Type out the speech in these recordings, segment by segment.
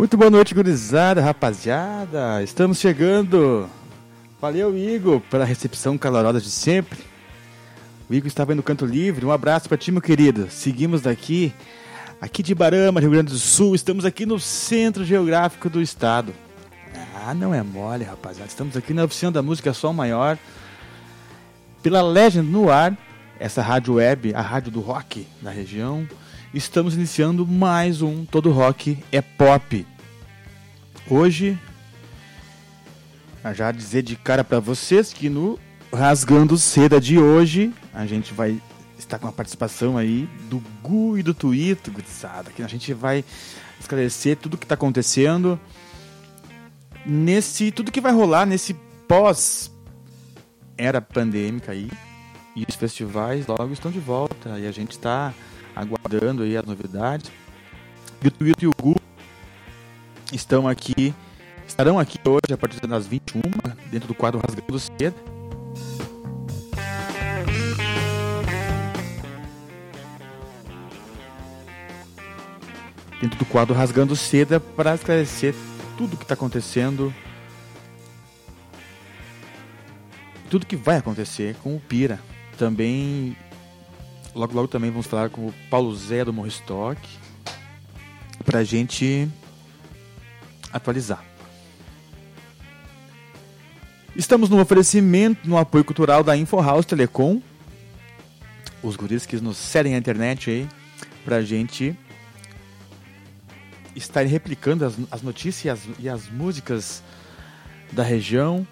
Muito boa noite, gurizada, rapaziada. Estamos chegando. Valeu, Igor, pela recepção calorosa de sempre. O Igor estava no canto livre. Um abraço para ti, meu querido. Seguimos daqui, aqui de Barama, Rio Grande do Sul. Estamos aqui no centro geográfico do estado. Ah, não é mole, rapaziada. Estamos aqui na oficina da música Sol Maior. Pela Legend no ar, essa rádio web, a rádio do rock da região estamos iniciando mais um Todo Rock é Pop. Hoje, já dizer de cara para vocês que no Rasgando Seda de hoje, a gente vai estar com a participação aí do Gu e do Twito, gurizada, que a gente vai esclarecer tudo o que está acontecendo nesse tudo que vai rolar nesse pós era pandêmica aí. E os festivais logo estão de volta e a gente está aguardando aí as novidades. E o Twito e o Gu estão aqui, estarão aqui hoje a partir das 21, dentro do quadro Rasgando Seda. Dentro do quadro Rasgando Seda para esclarecer tudo que está acontecendo, tudo que vai acontecer com o Pira. Também Logo, logo também vamos falar com o Paulo Zé do Morristock para a gente atualizar. Estamos no oferecimento, no apoio cultural da InfoHouse Telecom. Os guris que nos cedem a internet aí para a gente estar replicando as, as notícias e as, e as músicas da região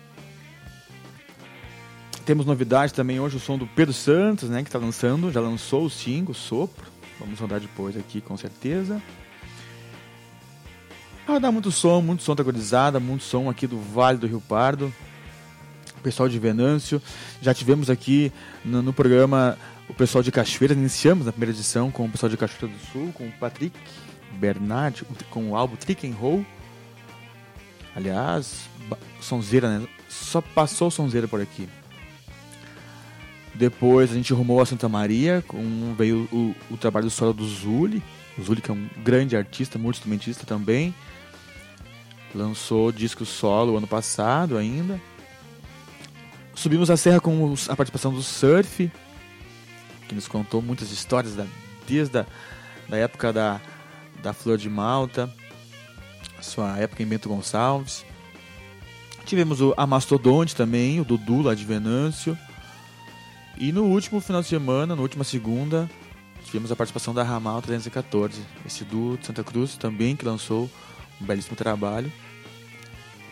temos novidade também hoje, o som do Pedro Santos, né, que está lançando, já lançou o single, Sopro. Vamos rodar depois aqui, com certeza. Vai dar muito som, muito som da muito som aqui do Vale do Rio Pardo. O pessoal de Venâncio. Já tivemos aqui no, no programa o pessoal de Cachoeira. Iniciamos na primeira edição com o pessoal de Cachoeira do Sul, com o Patrick Bernard, com o álbum Trick and Roll. Aliás, sonzeira, né? Só passou sonzeira por aqui. Depois a gente rumou a Santa Maria, com, veio o, o trabalho do solo do Zuli. O Zuli que é um grande artista, multi-instrumentista também. Lançou disco solo ano passado ainda. Subimos a serra com a participação do Surf, que nos contou muitas histórias da, desde a da época da, da Flor de Malta, sua época em Bento Gonçalves. Tivemos o Amastodonte também, o Dudu lá de Venâncio. E no último final de semana, na última segunda, tivemos a participação da Ramal 314, esse duo de Santa Cruz também que lançou um belíssimo trabalho.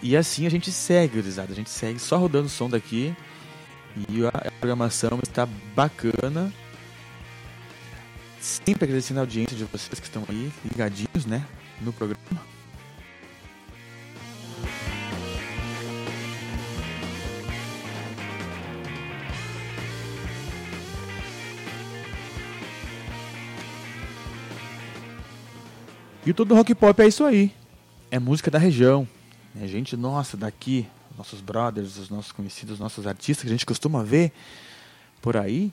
E assim a gente segue, gurizada, a gente segue só rodando o som daqui. E a programação está bacana. Sempre agradecendo a audiência de vocês que estão aí ligadinhos, né, no programa. E todo rock pop é isso aí. É música da região. É gente nossa daqui, nossos brothers, os nossos conhecidos, os nossos artistas que a gente costuma ver por aí.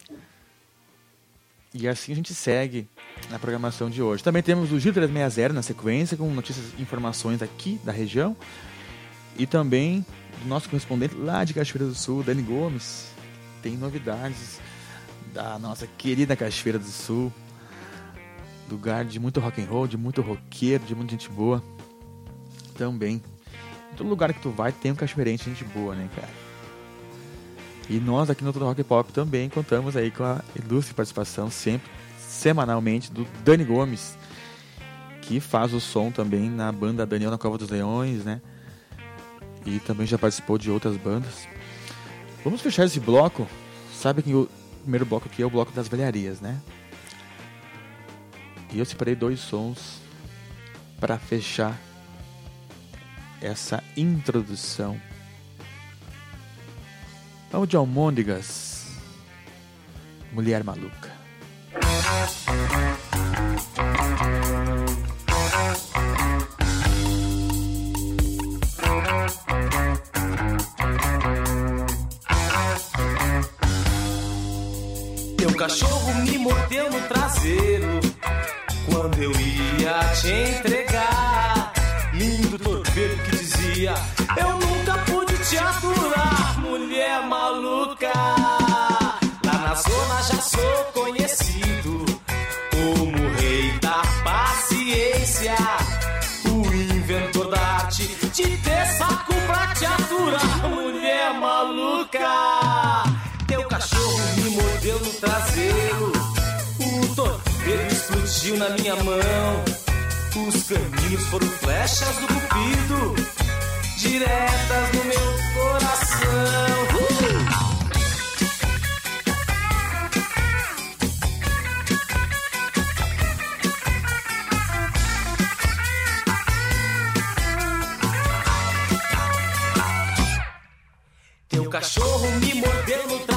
E assim a gente segue na programação de hoje. Também temos o Giro 360 na sequência, com notícias e informações aqui da região. E também do nosso correspondente lá de Cachoeira do Sul, Dani Gomes. Tem novidades da nossa querida Cachoeira do Sul lugar de muito rock and roll, de muito roqueiro, de muita gente boa. Também. Todo lugar que tu vai tem um cachoeirense gente boa, né, cara? E nós aqui no Todo Rock Pop também contamos aí com a ilustre participação sempre, semanalmente, do Dani Gomes, que faz o som também na banda Daniel na Cova dos Leões, né? E também já participou de outras bandas. Vamos fechar esse bloco. Sabe que o primeiro bloco aqui é o bloco das velharias, né? E eu separei dois sons para fechar essa introdução. Vamos de Almôndegas, Mulher Maluca. Teu cachorro me mordeu no traseiro quando eu ia te entregar. na minha mão. Os caminhos foram flechas do cupido, diretas no meu coração. Uh! cachorro me mordeu no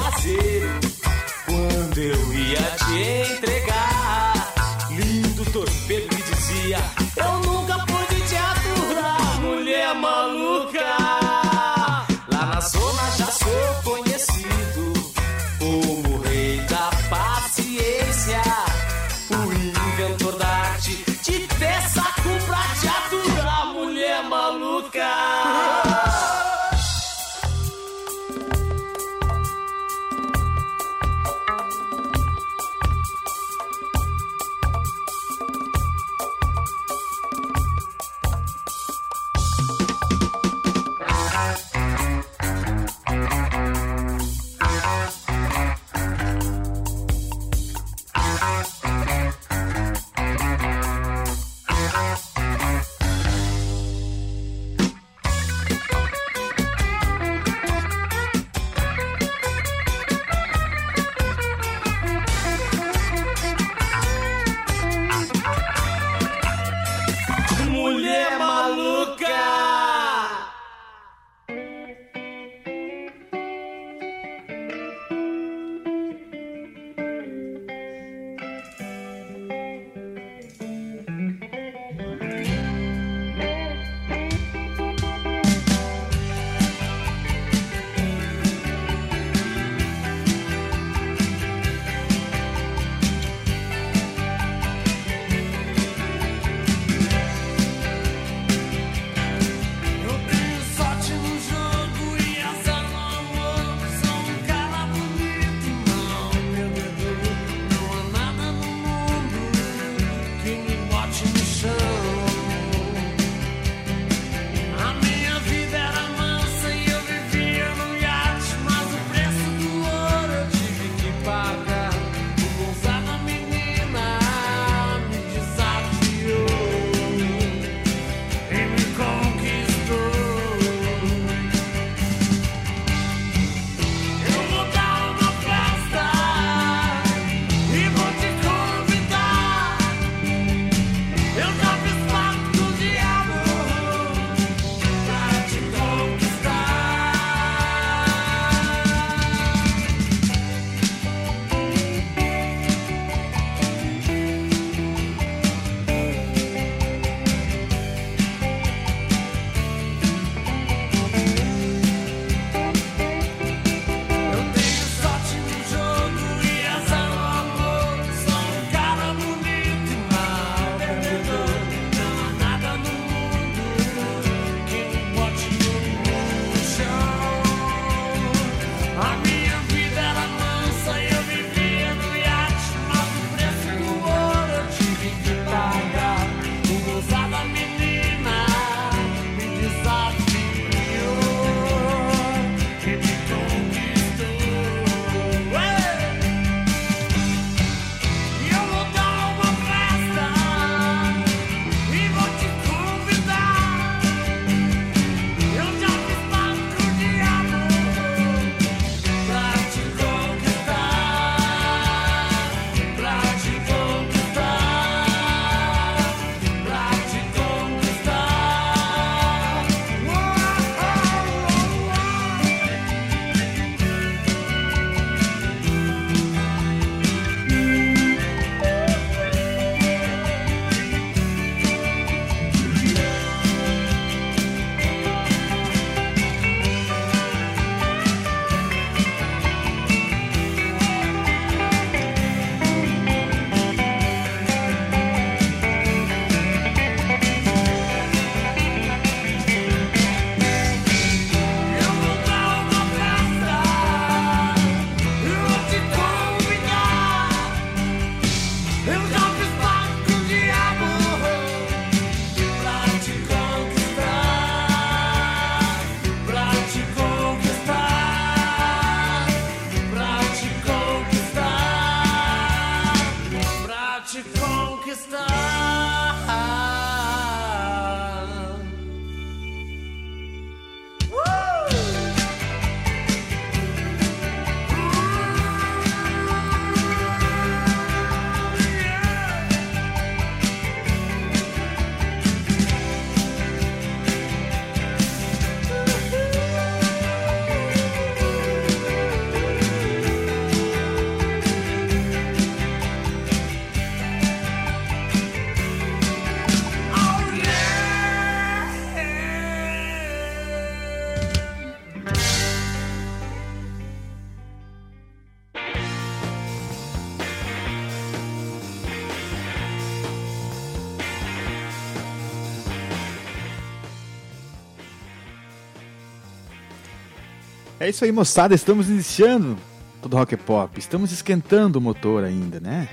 É isso aí, moçada. Estamos iniciando todo rock pop. Estamos esquentando o motor ainda, né?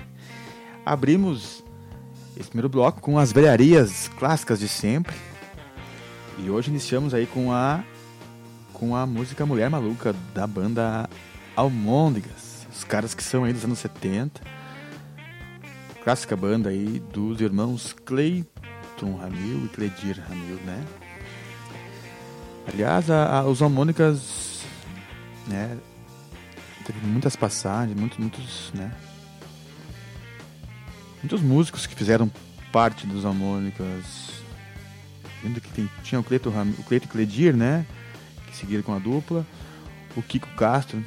Abrimos esse primeiro bloco com as velharias clássicas de sempre. E hoje iniciamos aí com a com a música Mulher Maluca da banda Almôndegas. Os caras que são aí dos anos 70. Clássica banda aí dos irmãos Clayton Ramil e Cledir Ramil, né? Aliás, a, a, os Almônicas né? Teve muitas passagens, muitos, muitos, né? Muitos músicos que fizeram parte dos Harmônicas. Ainda que tem, tinha o Cleito, o Cleito Cledir, né? Que seguiram com a dupla. O Kiko Castro,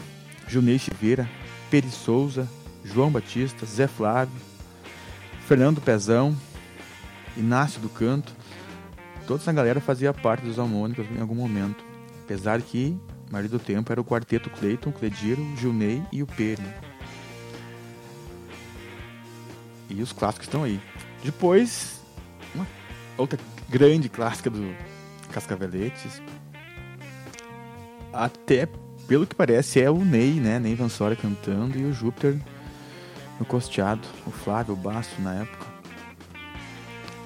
Junei Silveira, Peri Souza, João Batista, Zé Flávio, Fernando Pezão, Inácio do Canto. Toda essa galera fazia parte dos Harmônicas em algum momento. Apesar que marido do tempo era o quarteto Cleiton, Clediro, Gilney e o Peri. E os clássicos estão aí. Depois, uma outra grande clássica do Cascaveletes. Até, pelo que parece, é o Ney, né? Ney Vansora cantando e o Júpiter no costeado. O Flávio, o baixo na época.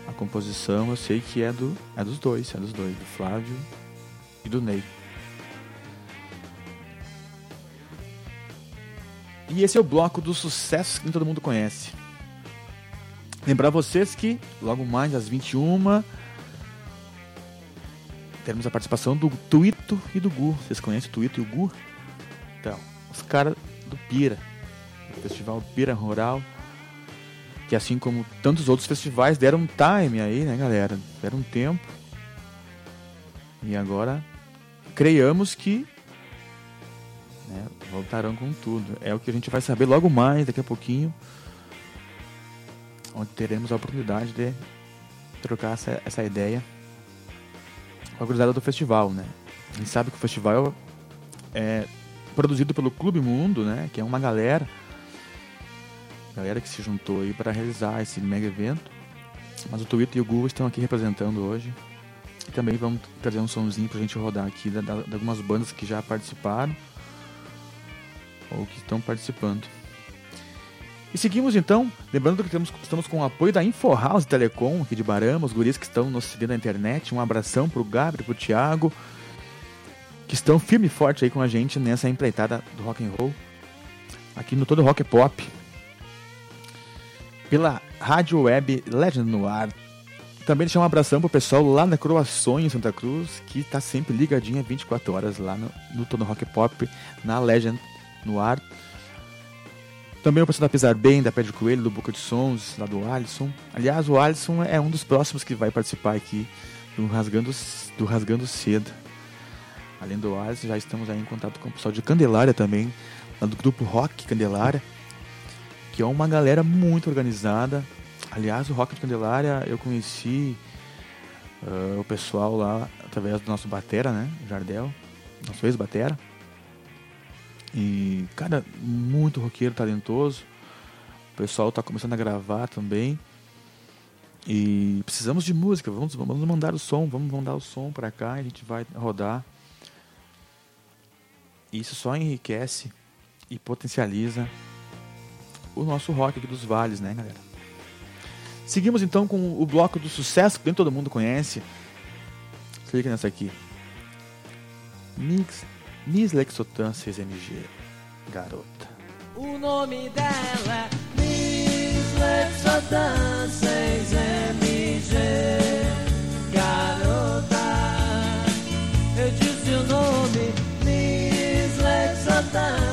A composição eu sei que é, do, é dos dois, é dos dois, do Flávio e do Ney. E esse é o bloco dos sucessos que todo mundo conhece. Lembrar vocês que logo mais às 21 teremos a participação do Tuito e do Gu. Vocês conhecem o Tuito e o Gu? Então, os caras do Pira, Festival Pira Rural, que assim como tantos outros festivais deram um time aí, né, galera? Deram um tempo. E agora creiamos que né? Voltarão com tudo. É o que a gente vai saber logo mais, daqui a pouquinho, onde teremos a oportunidade de trocar essa, essa ideia com a cruzada do festival, né? A gente sabe que o festival é produzido pelo Clube Mundo, né? Que é uma galera, galera que se juntou aí para realizar esse mega evento. Mas o Twitter e o Google estão aqui representando hoje. E também vamos trazer um somzinho pra gente rodar aqui de, de algumas bandas que já participaram ou que estão participando. E seguimos então, lembrando que temos, estamos com o apoio da InfoHouse Telecom aqui de Barama, os guris que estão nos seguindo na internet. Um abração pro Gabriel, pro Thiago, que estão firme e forte aí com a gente nessa empreitada do rock and roll, aqui no Todo Rock Pop, pela rádio web Legend no ar. Também deixar um abração pro pessoal lá na Croações, em Santa Cruz, que está sempre ligadinha 24 horas lá no, no Todo Rock Pop, na Legend no ar. Também o pessoal da Pisar Bem, da de Coelho, do Boca de Sons, lá do Alisson. Aliás, o Alisson é um dos próximos que vai participar aqui do Rasgando, do Rasgando Cedo. Além do Alisson, já estamos aí em contato com o pessoal de Candelária também, lá do grupo Rock Candelária, que é uma galera muito organizada. Aliás, o Rock de Candelária eu conheci uh, o pessoal lá através do nosso Batera, né? Jardel, nosso ex-Batera. E, cara, muito roqueiro talentoso. O pessoal está começando a gravar também. E precisamos de música, vamos, vamos mandar o som, vamos mandar o som para cá, a gente vai rodar. Isso só enriquece e potencializa o nosso rock aqui dos vales, né, galera? Seguimos então com o bloco do sucesso que nem todo mundo conhece. Clica nessa aqui. Mix Miss Lexotan 6MG, garota. O nome dela é Miss Lexotan 6MG, garota. Eu disse o nome Miss Lexotan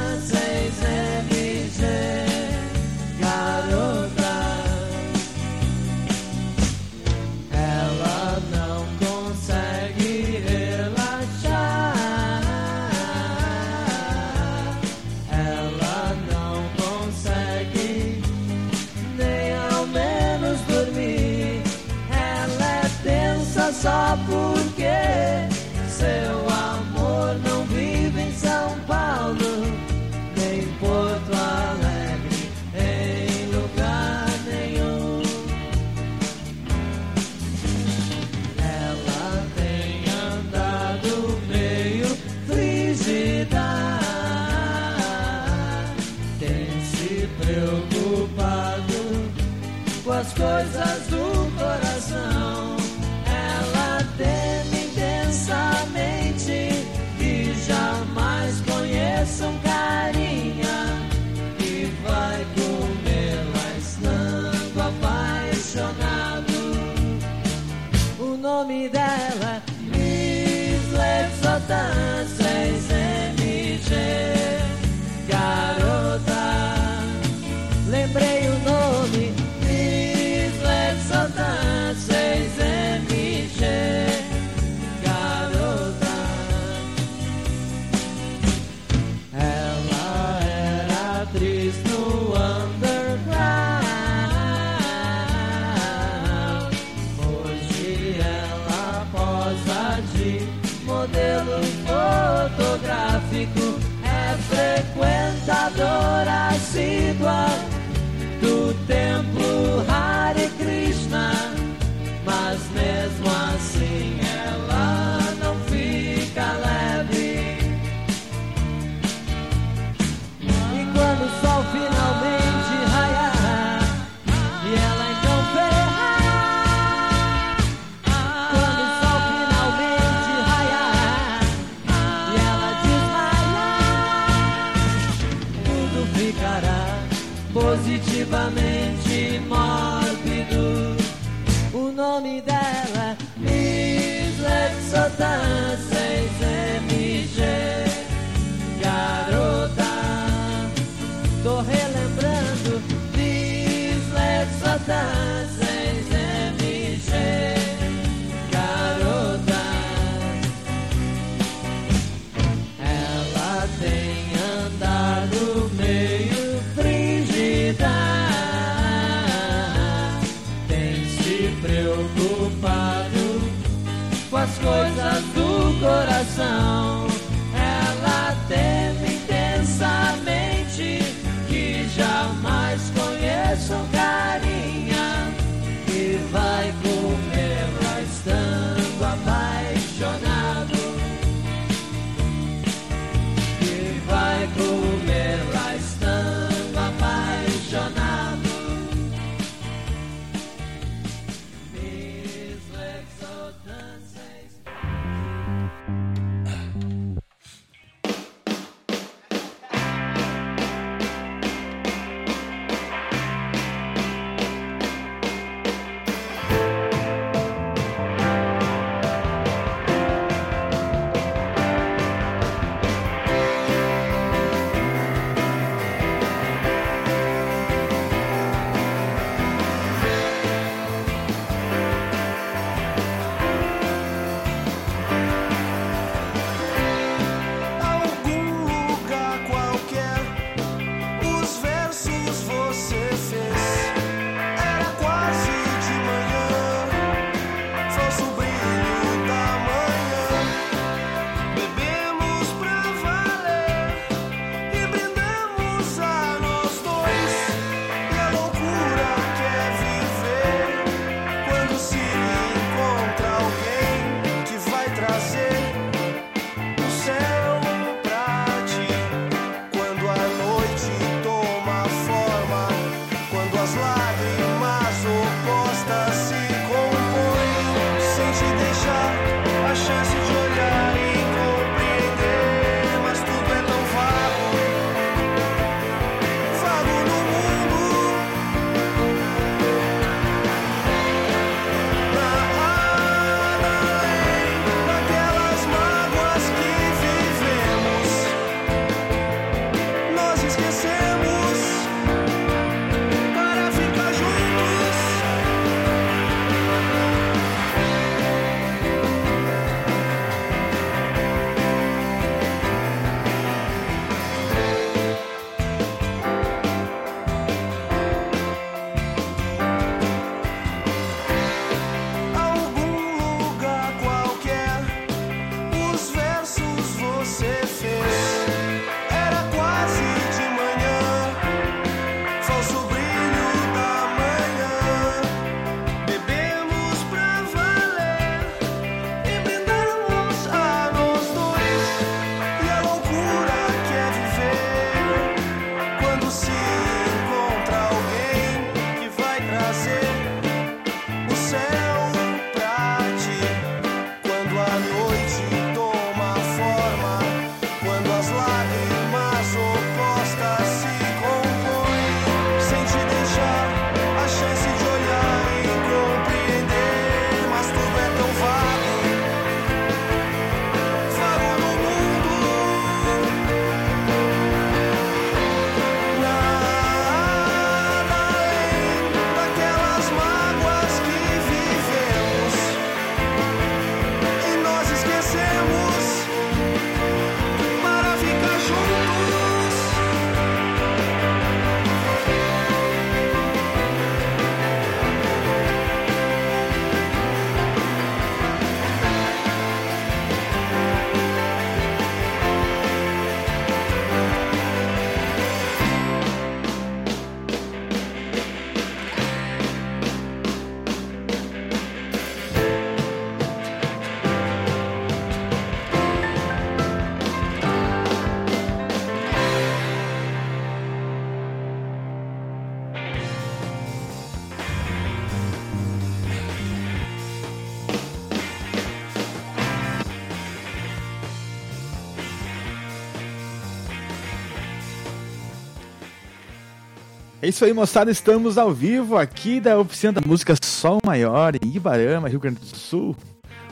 É isso aí, moçada. Estamos ao vivo aqui da oficina da música Sol Maior em Ibarama, Rio Grande do Sul,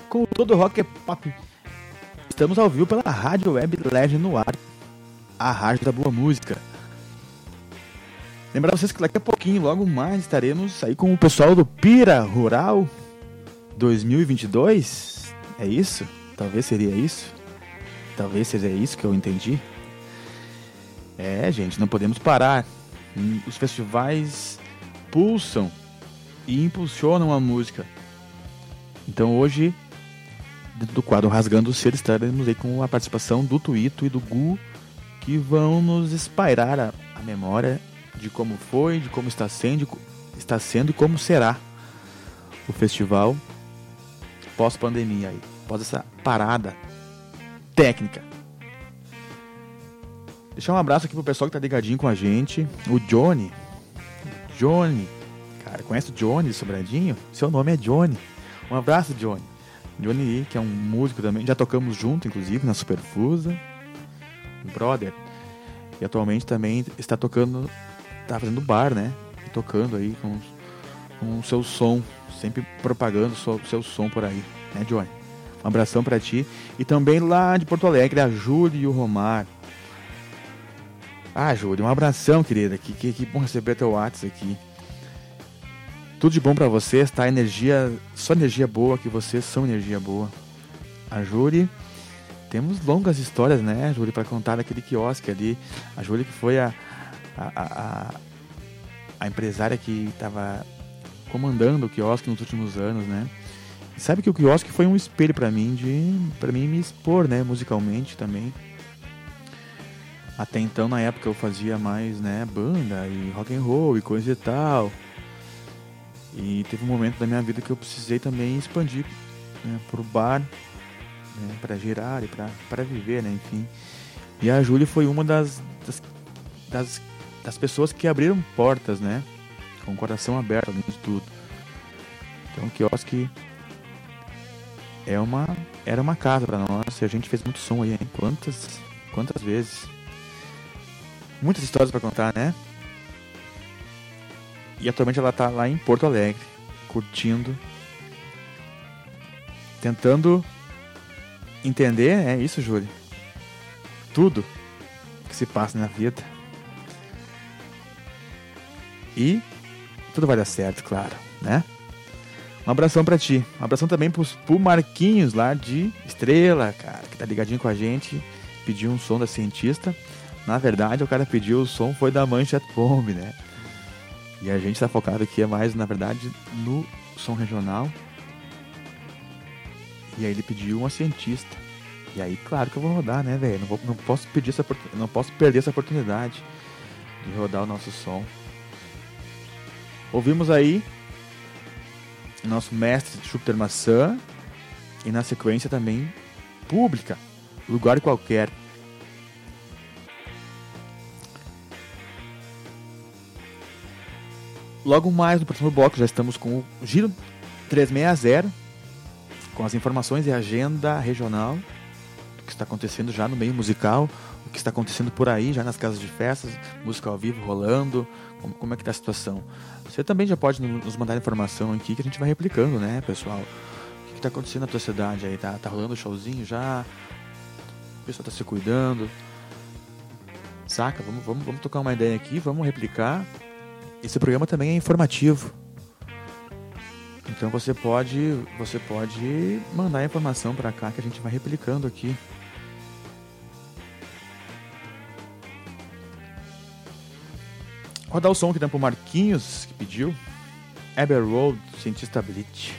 com todo o rock e pop. Estamos ao vivo pela Rádio Web Legend no ar, a rádio da boa música. Lembrar vocês que daqui a pouquinho, logo mais, estaremos aí com o pessoal do Pira Rural 2022. É isso? Talvez seria isso? Talvez seja isso que eu entendi. É, gente, não podemos parar. Os festivais pulsam e impulsionam a música. Então hoje, dentro do quadro Rasgando o Ser, estaremos aí com a participação do Tuito e do Gu, que vão nos espairar a, a memória de como foi, de como está sendo, está sendo e como será o festival pós-pandemia aí, pós essa parada técnica. Deixar um abraço aqui pro pessoal que tá ligadinho com a gente. O Johnny. Johnny. Cara, conhece o Johnny Sobradinho? Seu nome é Johnny. Um abraço, Johnny. Johnny, que é um músico também. Já tocamos junto, inclusive, na Superfusa. Brother. E atualmente também está tocando. Tá fazendo bar, né? Tocando aí com, com o seu som. Sempre propagando o seu, seu som por aí, né, Johnny? Um abração para ti. E também lá de Porto Alegre, a Júlia e o Romar. Ah, Júlia, um abração, querida. Que, que, que bom receber teu WhatsApp aqui. Tudo de bom para vocês, tá? Energia, só energia boa, que vocês são energia boa. A Júlia, temos longas histórias, né, Júlia, para contar daquele quiosque ali. A Júlia que foi a, a, a, a empresária que estava comandando o quiosque nos últimos anos, né? Sabe que o quiosque foi um espelho para mim, de para mim me expor, né, musicalmente também. Até então, na época, eu fazia mais, né, banda e rock and roll e coisa e tal. E teve um momento da minha vida que eu precisei também expandir né, pro bar, né, para girar e para viver, né, enfim. E a Júlia foi uma das, das, das, das, pessoas que abriram portas, né, com o coração aberto além de tudo. Então o quiosque é uma, era uma casa para nós e a gente fez muito som aí, hein? Quantas, quantas vezes? Muitas histórias para contar, né? E atualmente ela tá lá em Porto Alegre, curtindo, tentando entender, é isso, Júlio. Tudo que se passa na vida. E tudo vai dar certo, claro, né? Um abração para ti. Um abração também pro, pro Marquinhos lá de Estrela, cara, que tá ligadinho com a gente. Pediu um som da cientista. Na verdade, o cara pediu o som foi da Mancha Bomb, né? E a gente está focado aqui é mais, na verdade, no som regional. E aí ele pediu uma cientista. E aí, claro que eu vou rodar, né, velho? Não, não posso pedir essa não posso perder essa oportunidade de rodar o nosso som. Ouvimos aí nosso mestre Júpiter Maçã e na sequência também Pública, Lugar Qualquer. Logo mais no próximo bloco já estamos com o Giro 360, com as informações e agenda regional do que está acontecendo já no meio musical, o que está acontecendo por aí, já nas casas de festas, música ao vivo rolando, como, como é que está a situação. Você também já pode nos mandar informação aqui que a gente vai replicando, né, pessoal? O que está acontecendo na tua cidade aí? Tá, tá rolando showzinho já? O pessoal está se cuidando? Saca? Vamos, vamos, vamos tocar uma ideia aqui, vamos replicar esse programa também é informativo. Então você pode, você pode mandar informação para cá que a gente vai replicando aqui. Rodar o som que dá pro Marquinhos, que pediu. Eber Road, cientista Blitz.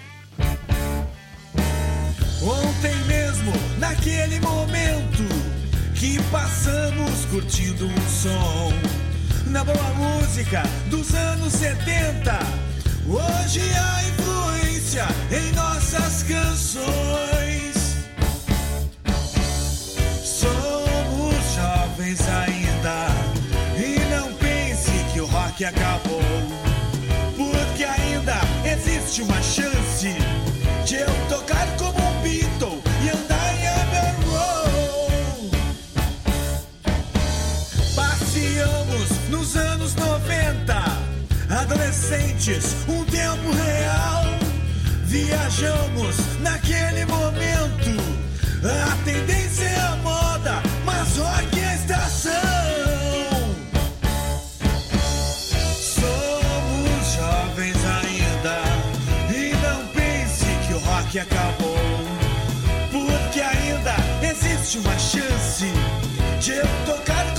Ontem mesmo, naquele momento que passamos curtindo um som na boa música dos anos 70. Hoje há influência em nossas canções. Somos jovens ainda e não pense que o rock acabou, nos anos 90 adolescentes, um tempo real. Viajamos naquele momento. A tendência é a moda, mas rock é a estação. Somos jovens ainda. E não pense que o rock acabou. Porque ainda existe uma chance de eu tocar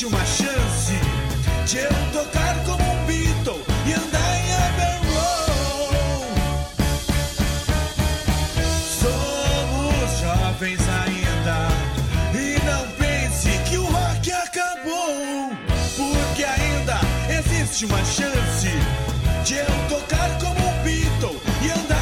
existe uma chance de eu tocar como um Beatle e andar em Abbey. Somos jovens ainda. E não pense que o rock acabou. Porque ainda existe uma chance de eu tocar como um Beatle e andar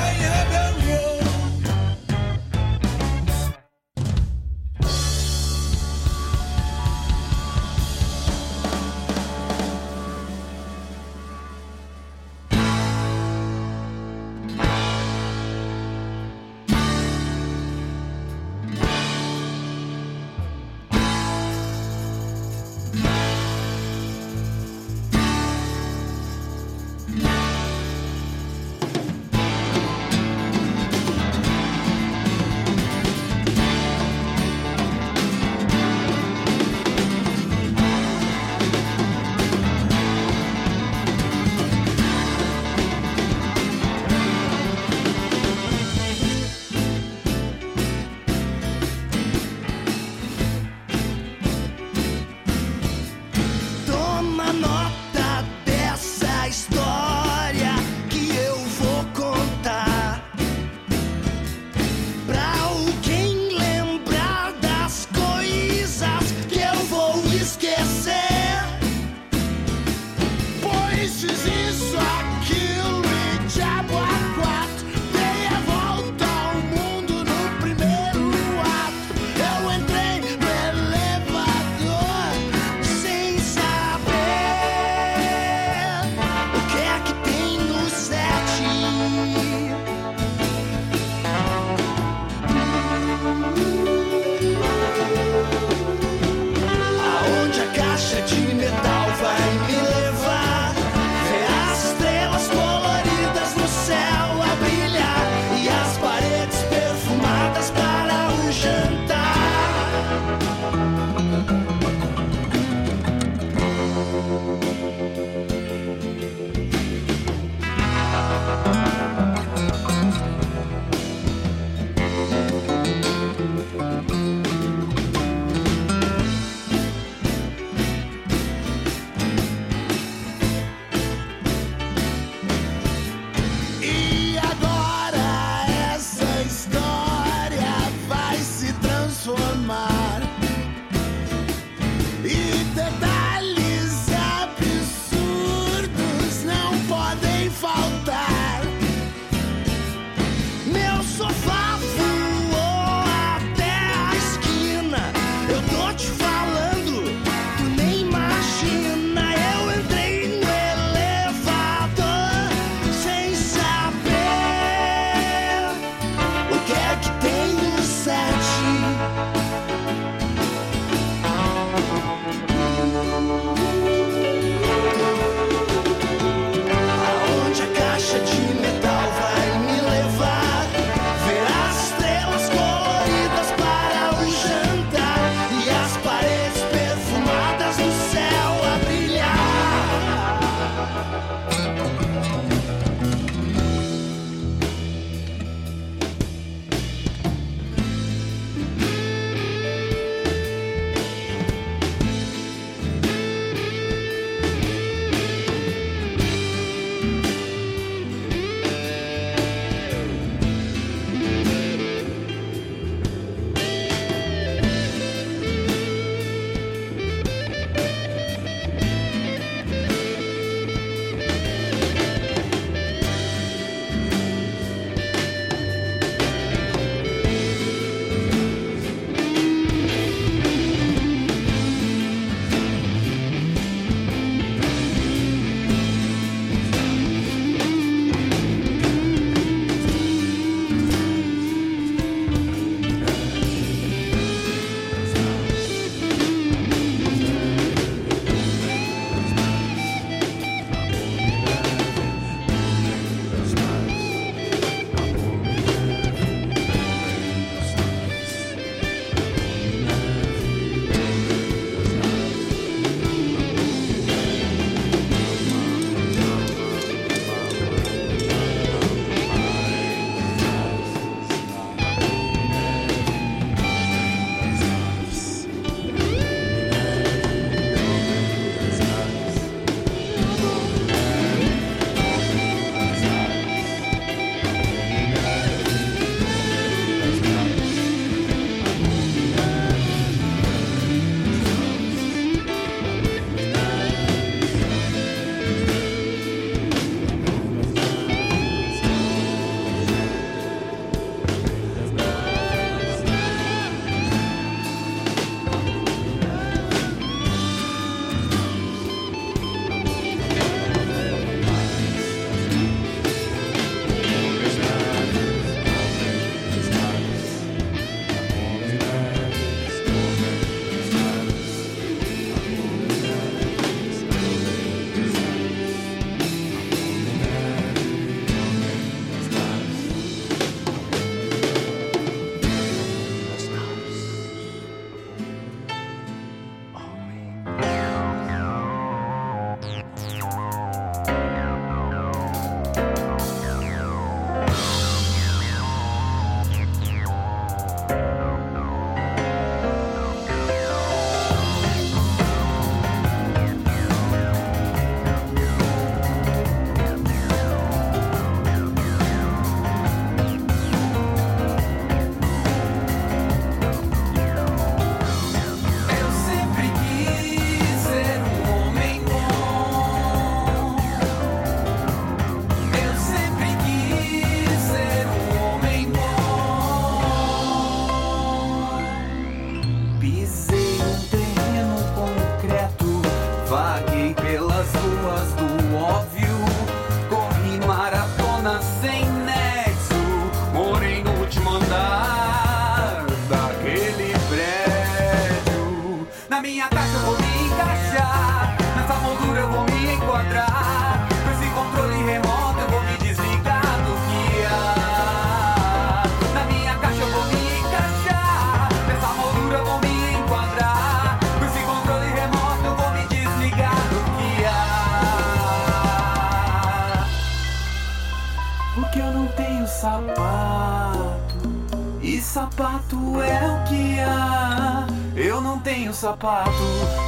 sapato.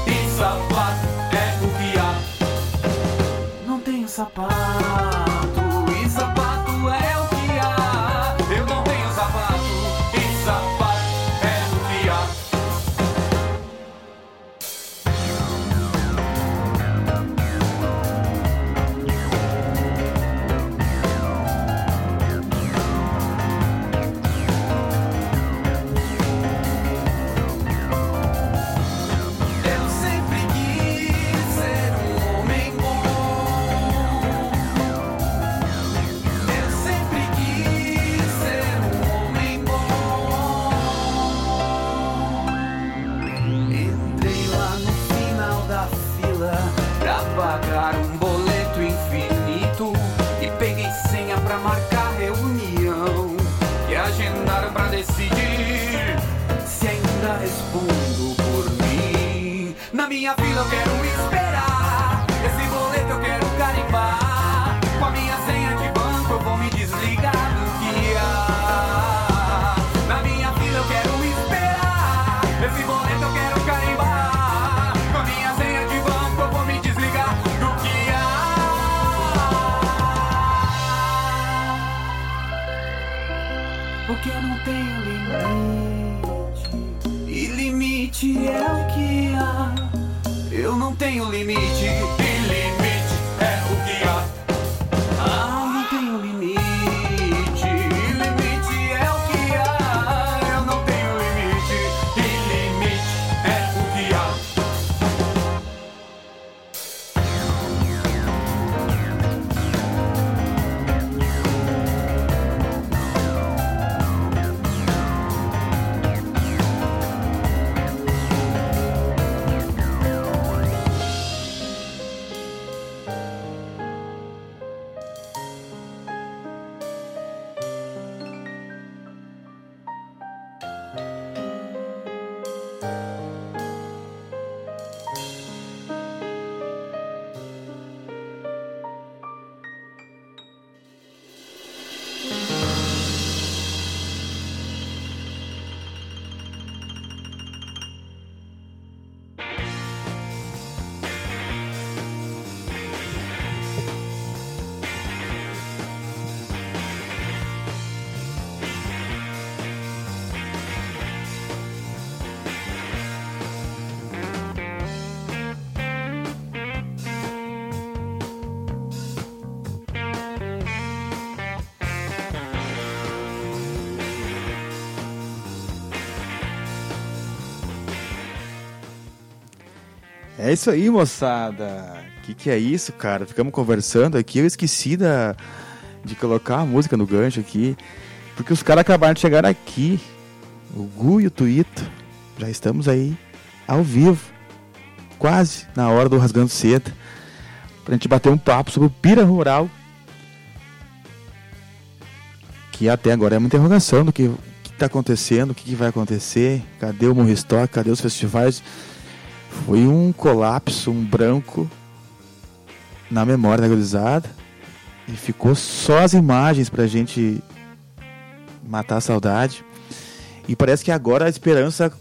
E sapato é o que há. Não tenho sapato. Porque eu não tenho limite. E limite é o que há. Eu não tenho limite. Limite É isso aí, moçada. Que que é isso, cara? Ficamos conversando aqui. Eu esqueci da, de colocar a música no gancho aqui. Porque os caras acabaram de chegar aqui. O Gu e o Tuito. Já estamos aí ao vivo. Quase na hora do Rasgando Seda. Pra gente bater um papo sobre o Pira Rural. Que até agora é uma interrogação do que, que tá acontecendo, o que, que vai acontecer. Cadê o Morristock? Cadê os festivais? Foi um colapso, um branco na memória da gurizada. E ficou só as imagens pra gente matar a saudade. E parece que agora a esperança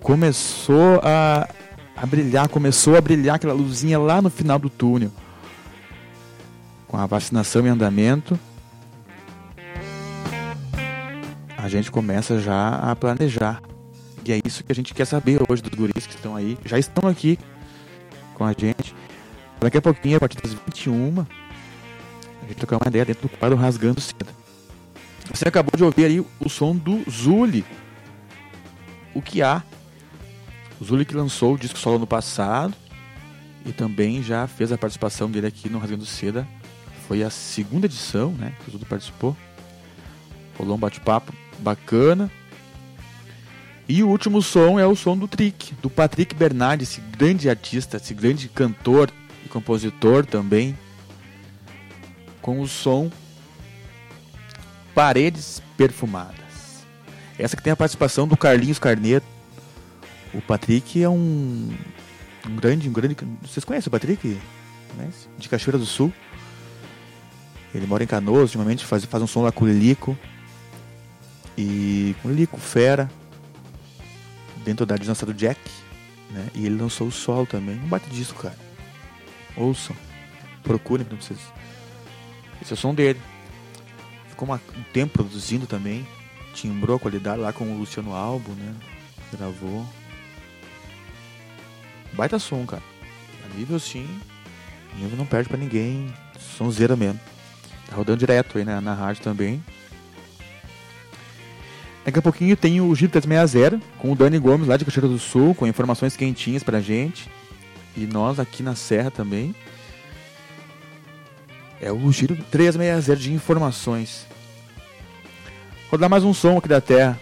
começou a, a brilhar, começou a brilhar aquela luzinha lá no final do túnel. Com a vacinação em andamento, a gente começa já a planejar. E é isso que a gente quer saber hoje dos guris que estão aí. Já estão aqui com a gente. Daqui a pouquinho, a partir das 21, a gente trocar uma ideia dentro do quadro Rasgando Seda. Você acabou de ouvir aí o som do Zuli. O que há? O Zuli que lançou o disco solo no passado e também já fez a participação dele aqui no Rasgando Seda. Foi a segunda edição, né? Que o Zuli participou. Rolou um bate-papo bacana. E o último som é o som do Trick, do Patrick Bernardi, esse grande artista, esse grande cantor e compositor também, com o som Paredes Perfumadas. Essa que tem a participação do Carlinhos Carneiro. O Patrick é um, um grande, um grande. Vocês conhecem o Patrick? De Cachoeira do Sul. Ele mora em Canoas, ultimamente faz, faz um som lá com o Lico E com o Lico Fera, dentro da dança do Jack, né? E ele lançou o solo também. Um bate disco, cara. Ouçam. Procurem pra vocês. Esse é o som dele. Ficou uma, um tempo produzindo também. Timbrou a qualidade lá com o Luciano Albo, né? Gravou. Baita som, cara. A nível sim. Nível não perde pra ninguém. Sonzeira mesmo. Tá rodando direto aí né? na rádio também. Daqui a pouquinho tem o Giro 360 com o Dani Gomes lá de Cachoeira do Sul, com informações quentinhas pra gente. E nós aqui na Serra também. É o Giro 360 de informações. Vou dar mais um som aqui da Terra.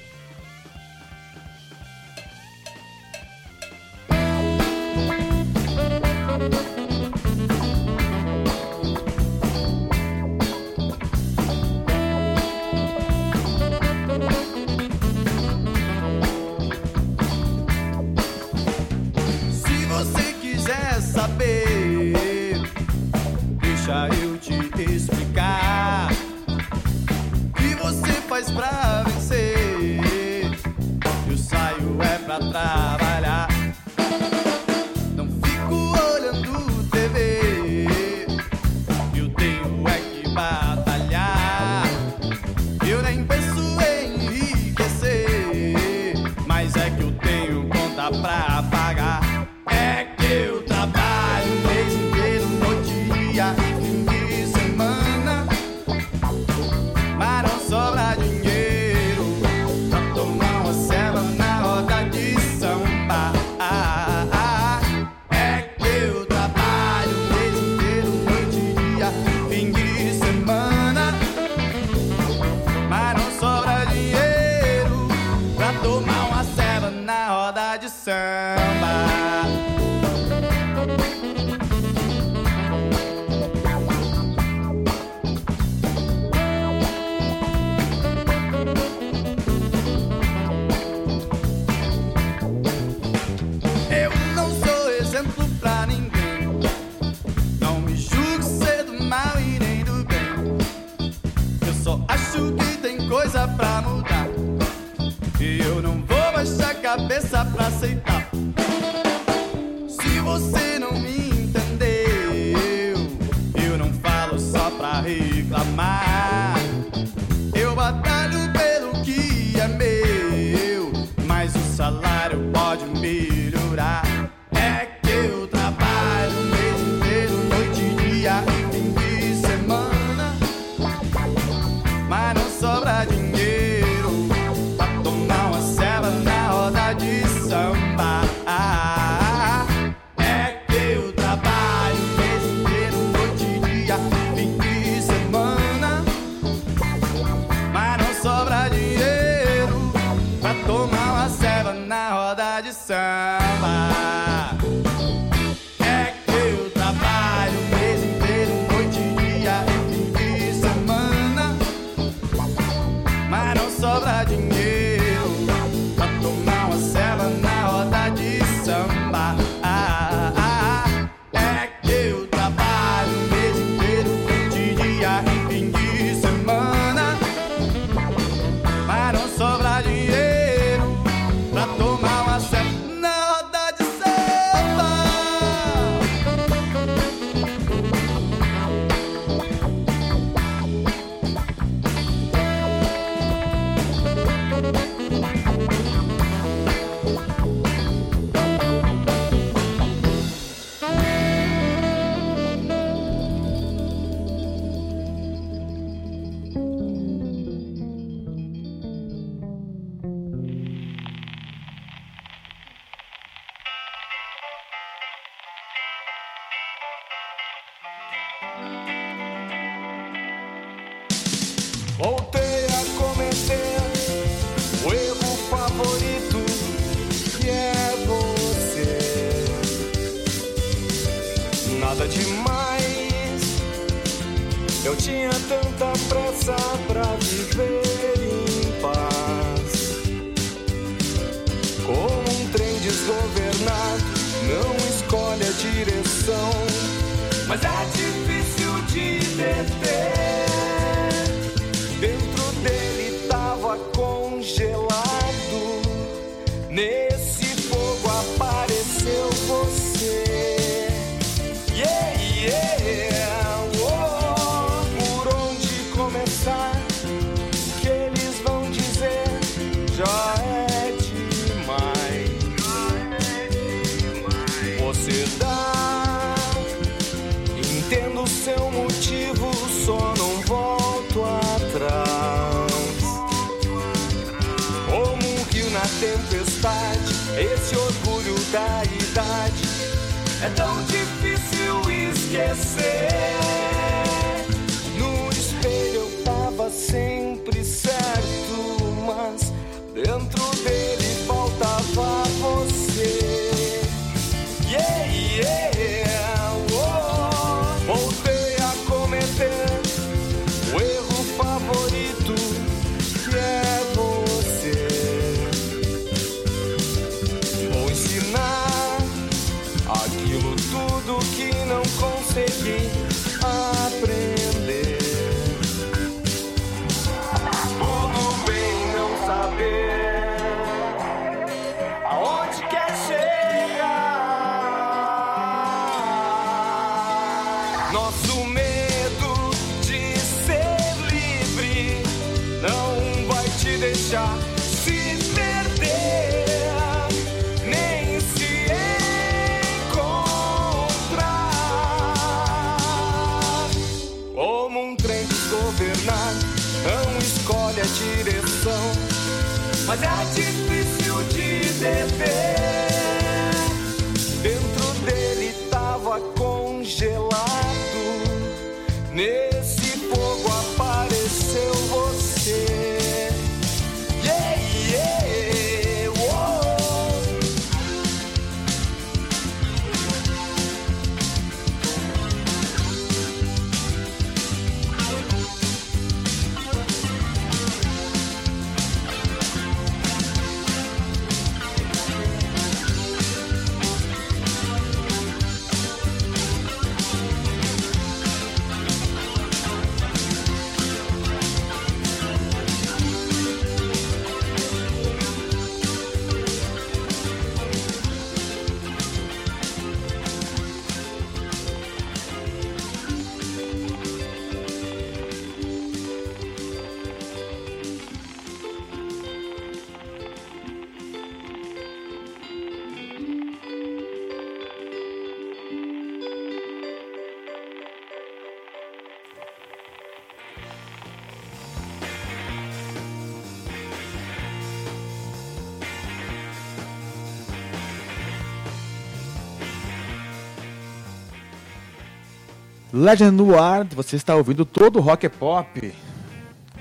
Legend no Ar, você está ouvindo todo o Rock é Pop.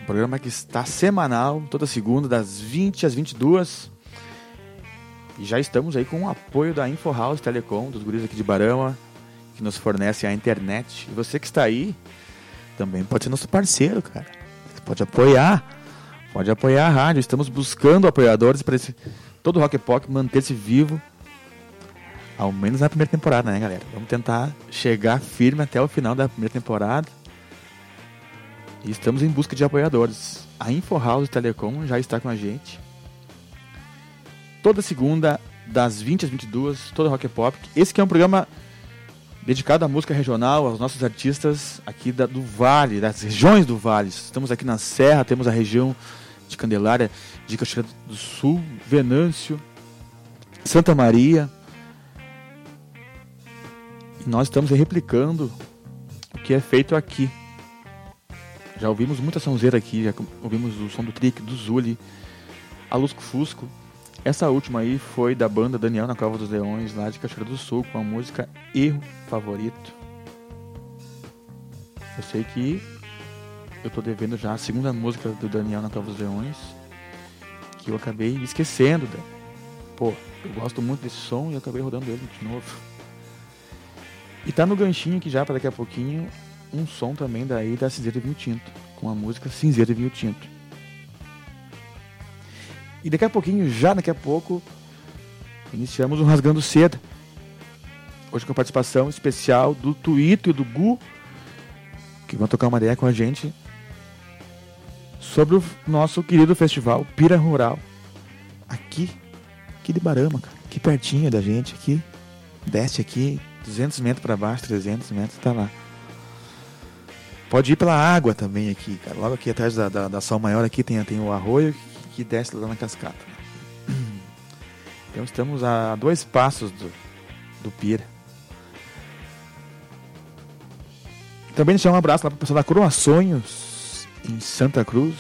Um programa que está semanal, toda segunda, das 20 às 22. E já estamos aí com o apoio da InfoHouse Telecom, dos guris aqui de Barama, que nos fornecem a internet. E você que está aí, também pode ser nosso parceiro, cara. Você pode apoiar, pode apoiar a rádio. Estamos buscando apoiadores para esse todo o Rock é Pop manter-se vivo ao menos na primeira temporada, né, galera? Vamos tentar chegar firme até o final da primeira temporada. E estamos em busca de apoiadores. A InfoHouse Telecom já está com a gente. Toda segunda, das 20 às 22, toda Rock Pop. Esse que é um programa dedicado à música regional, aos nossos artistas aqui da, do Vale, das regiões do Vale. Estamos aqui na Serra, temos a região de Candelária, de Cachoeira do Sul, Venâncio, Santa Maria, nós estamos replicando o que é feito aqui. Já ouvimos muita sonzeira aqui, já ouvimos o som do Trick, do Zuli, a Lusco Fusco. Essa última aí foi da banda Daniel na Cova dos Leões, lá de Cachoeira do Sul, com a música Erro Favorito. Eu sei que eu tô devendo já a segunda música do Daniel na Cova dos Leões, que eu acabei esquecendo. Pô, eu gosto muito desse som e acabei rodando ele de novo. E tá no ganchinho aqui já para daqui a pouquinho um som também daí da Cinzeira Vinho Tinto, com a música Cinzeira Vinho Tinto. E daqui a pouquinho, já daqui a pouco, iniciamos um Rasgando Seda. Hoje com a participação especial do Tuito e do Gu, que vão tocar uma ideia com a gente sobre o nosso querido festival Pira Rural. Aqui, aqui de Barama, cara. Aqui pertinho da gente, aqui. Desce aqui, 200 metros para baixo, 300 metros, tá lá. Pode ir pela água também aqui, cara. Logo aqui atrás da, da, da Sol Maior aqui tem, tem o arroio que, que desce lá na cascata. Então estamos a dois passos do, do Pira. Também deixar um abraço lá para o pessoal da Coroa Sonhos, em Santa Cruz,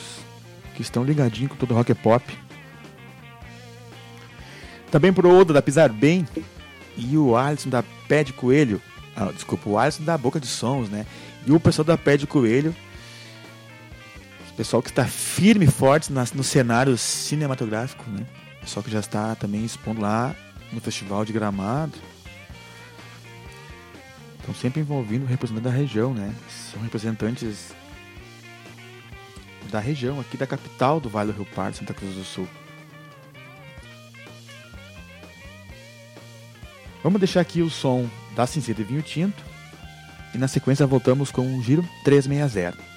que estão ligadinhos com todo o rock e pop. Também pro Oda da Pisar Bem e o Alisson da Pé de Coelho. Ah, desculpa, o Alisson da Boca de Sons, né? E o pessoal da Pé de Coelho. O pessoal que está firme e forte no cenário cinematográfico, né? Pessoal que já está também expondo lá no Festival de Gramado. Estão sempre envolvindo representantes da região, né? São representantes da região, aqui da capital do Vale do Rio Pardo, Santa Cruz do Sul. Vamos deixar aqui o som da Cinzeta e Vinho Tinto. E na sequência voltamos com o Giro 360.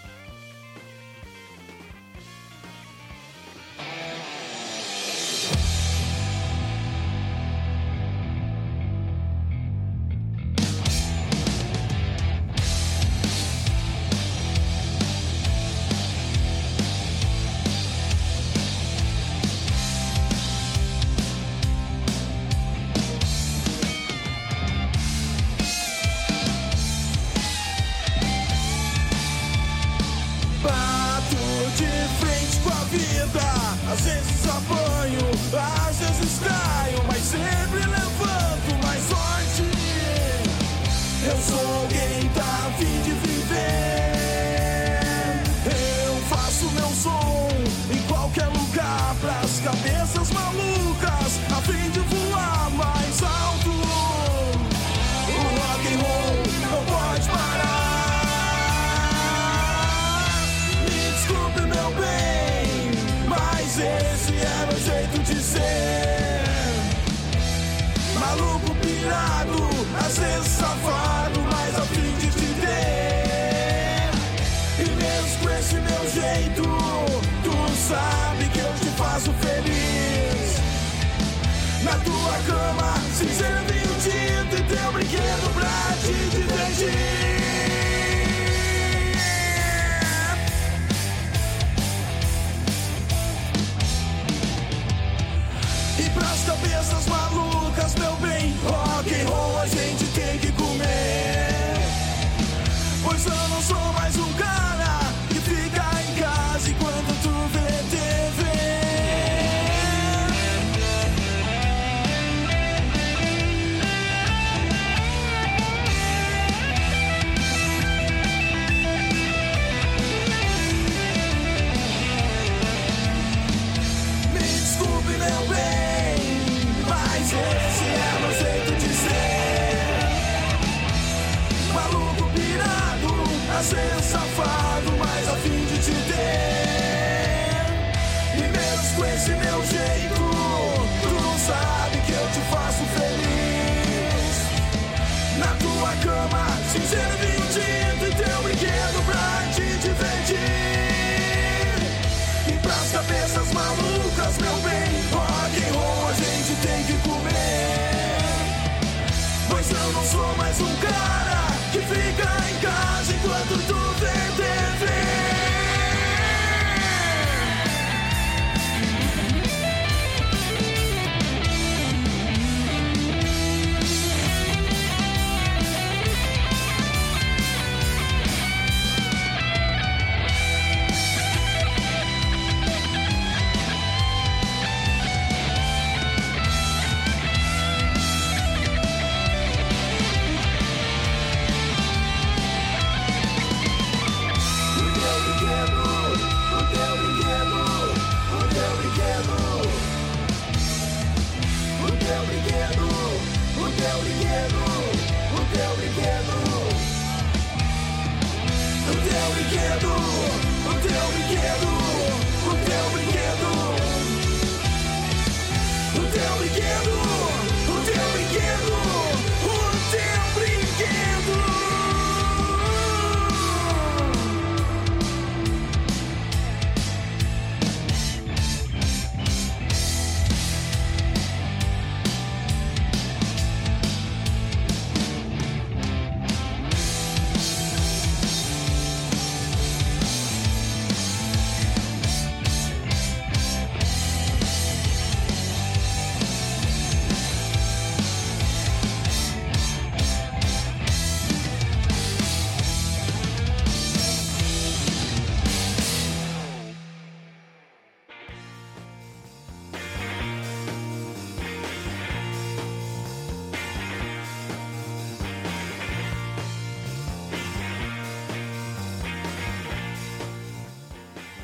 Esse meu jeito, tu sabe que eu te faço feliz. Na tua cama, cinzeiro vinho tinto e teu brinquedo pra te divertir. E pras cabeças malucas, meu bem, rock and roll a gente tem que comer. Pois eu não sou mais um cara que fica em casa enquanto tu vê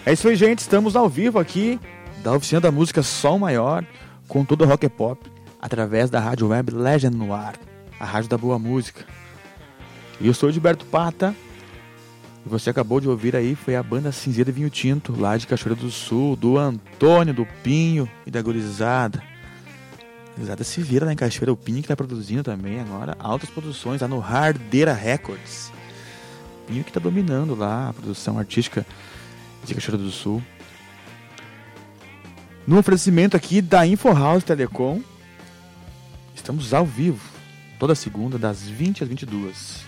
É isso aí, gente. Estamos ao vivo aqui da oficina da música Sol Maior, com todo o rock e pop, através da rádio web Legend no ar, a rádio da boa música. E eu sou o Gilberto Pata. E você acabou de ouvir aí foi a banda Cinzeira Vinho Tinto, lá de Cachoeira do Sul, do Antônio, do Pinho e da Gurizada. Gurizada se vira lá em Cachoeira, o Pinho que tá produzindo também agora altas produções lá no Hardeira Records. Pinho que tá dominando lá a produção artística de Cachoeira do Sul. No oferecimento aqui da Info House Telecom, estamos ao vivo, toda segunda, das 20 às 22.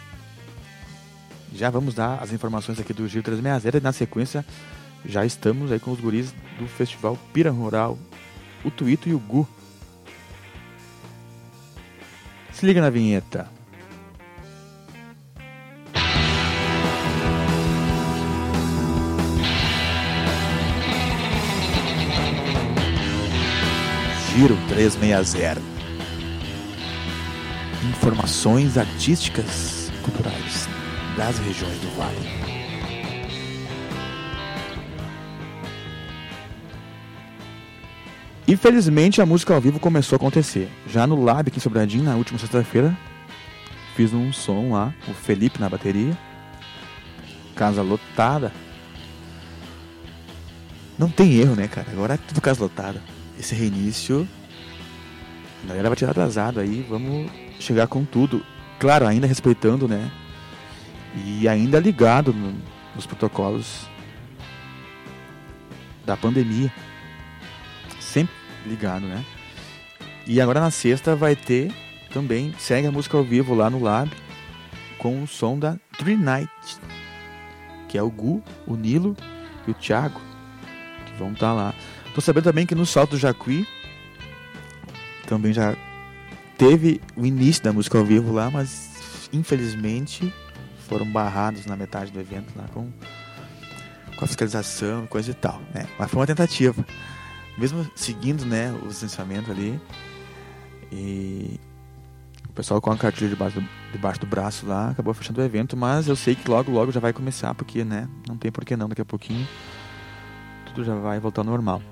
Já vamos dar as informações aqui do Giro 360 e na sequência já estamos aí com os guris do Festival Pira Rural, o Tuito e o Gu. Se liga na vinheta. Giro 360. Informações artísticas e culturais das regiões do Vale. Infelizmente a música ao vivo começou a acontecer. Já no Lab aqui em Sobradinho, na última sexta-feira, fiz um som lá, o Felipe na bateria. Casa lotada. Não tem erro, né, cara? Agora é tudo casa lotada. Esse reinício. A galera vai tirar atrasado aí, vamos chegar com tudo. Claro, ainda respeitando, né? E ainda ligado no- nos protocolos da pandemia. Sempre ligado, né? E agora na sexta vai ter também, segue a música ao vivo lá no Lab, com o som da Three Night, que é o Gu, o Nilo e o Thiago, que vão estar lá. Tô sabendo também que no Salto do Jacuí também já teve o início da música ao vivo lá, mas infelizmente foram barrados na metade do evento lá com, com a fiscalização, coisa e tal, né? Mas foi uma tentativa. Mesmo seguindo, né, o licenciamento ali. E o pessoal com a cartilha debaixo do, debaixo do braço lá acabou fechando o evento, mas eu sei que logo, logo já vai começar, porque, né, não tem por que não, daqui a pouquinho tudo já vai voltar ao normal.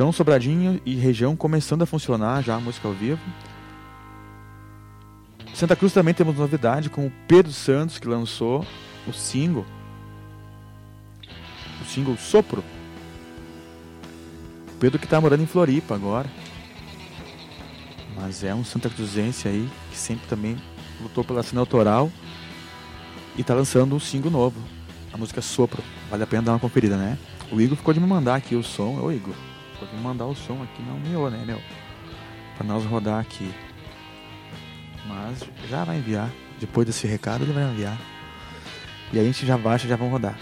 Então, Sobradinho e região começando a funcionar já a música ao vivo. Santa Cruz também temos novidade com o Pedro Santos que lançou o single. O single Sopro. O Pedro que está morando em Floripa agora. Mas é um Santa Cruzense aí que sempre também lutou pela cena autoral e está lançando um single novo. A música Sopro. Vale a pena dar uma conferida, né? O Igor ficou de me mandar aqui o som. Ô Igor, ficou de me mandar o som aqui, não miou, né, meu? Pra nós rodar aqui. Mas já vai enviar. Depois desse recado ele vai enviar. E a gente já baixa já vamos rodar.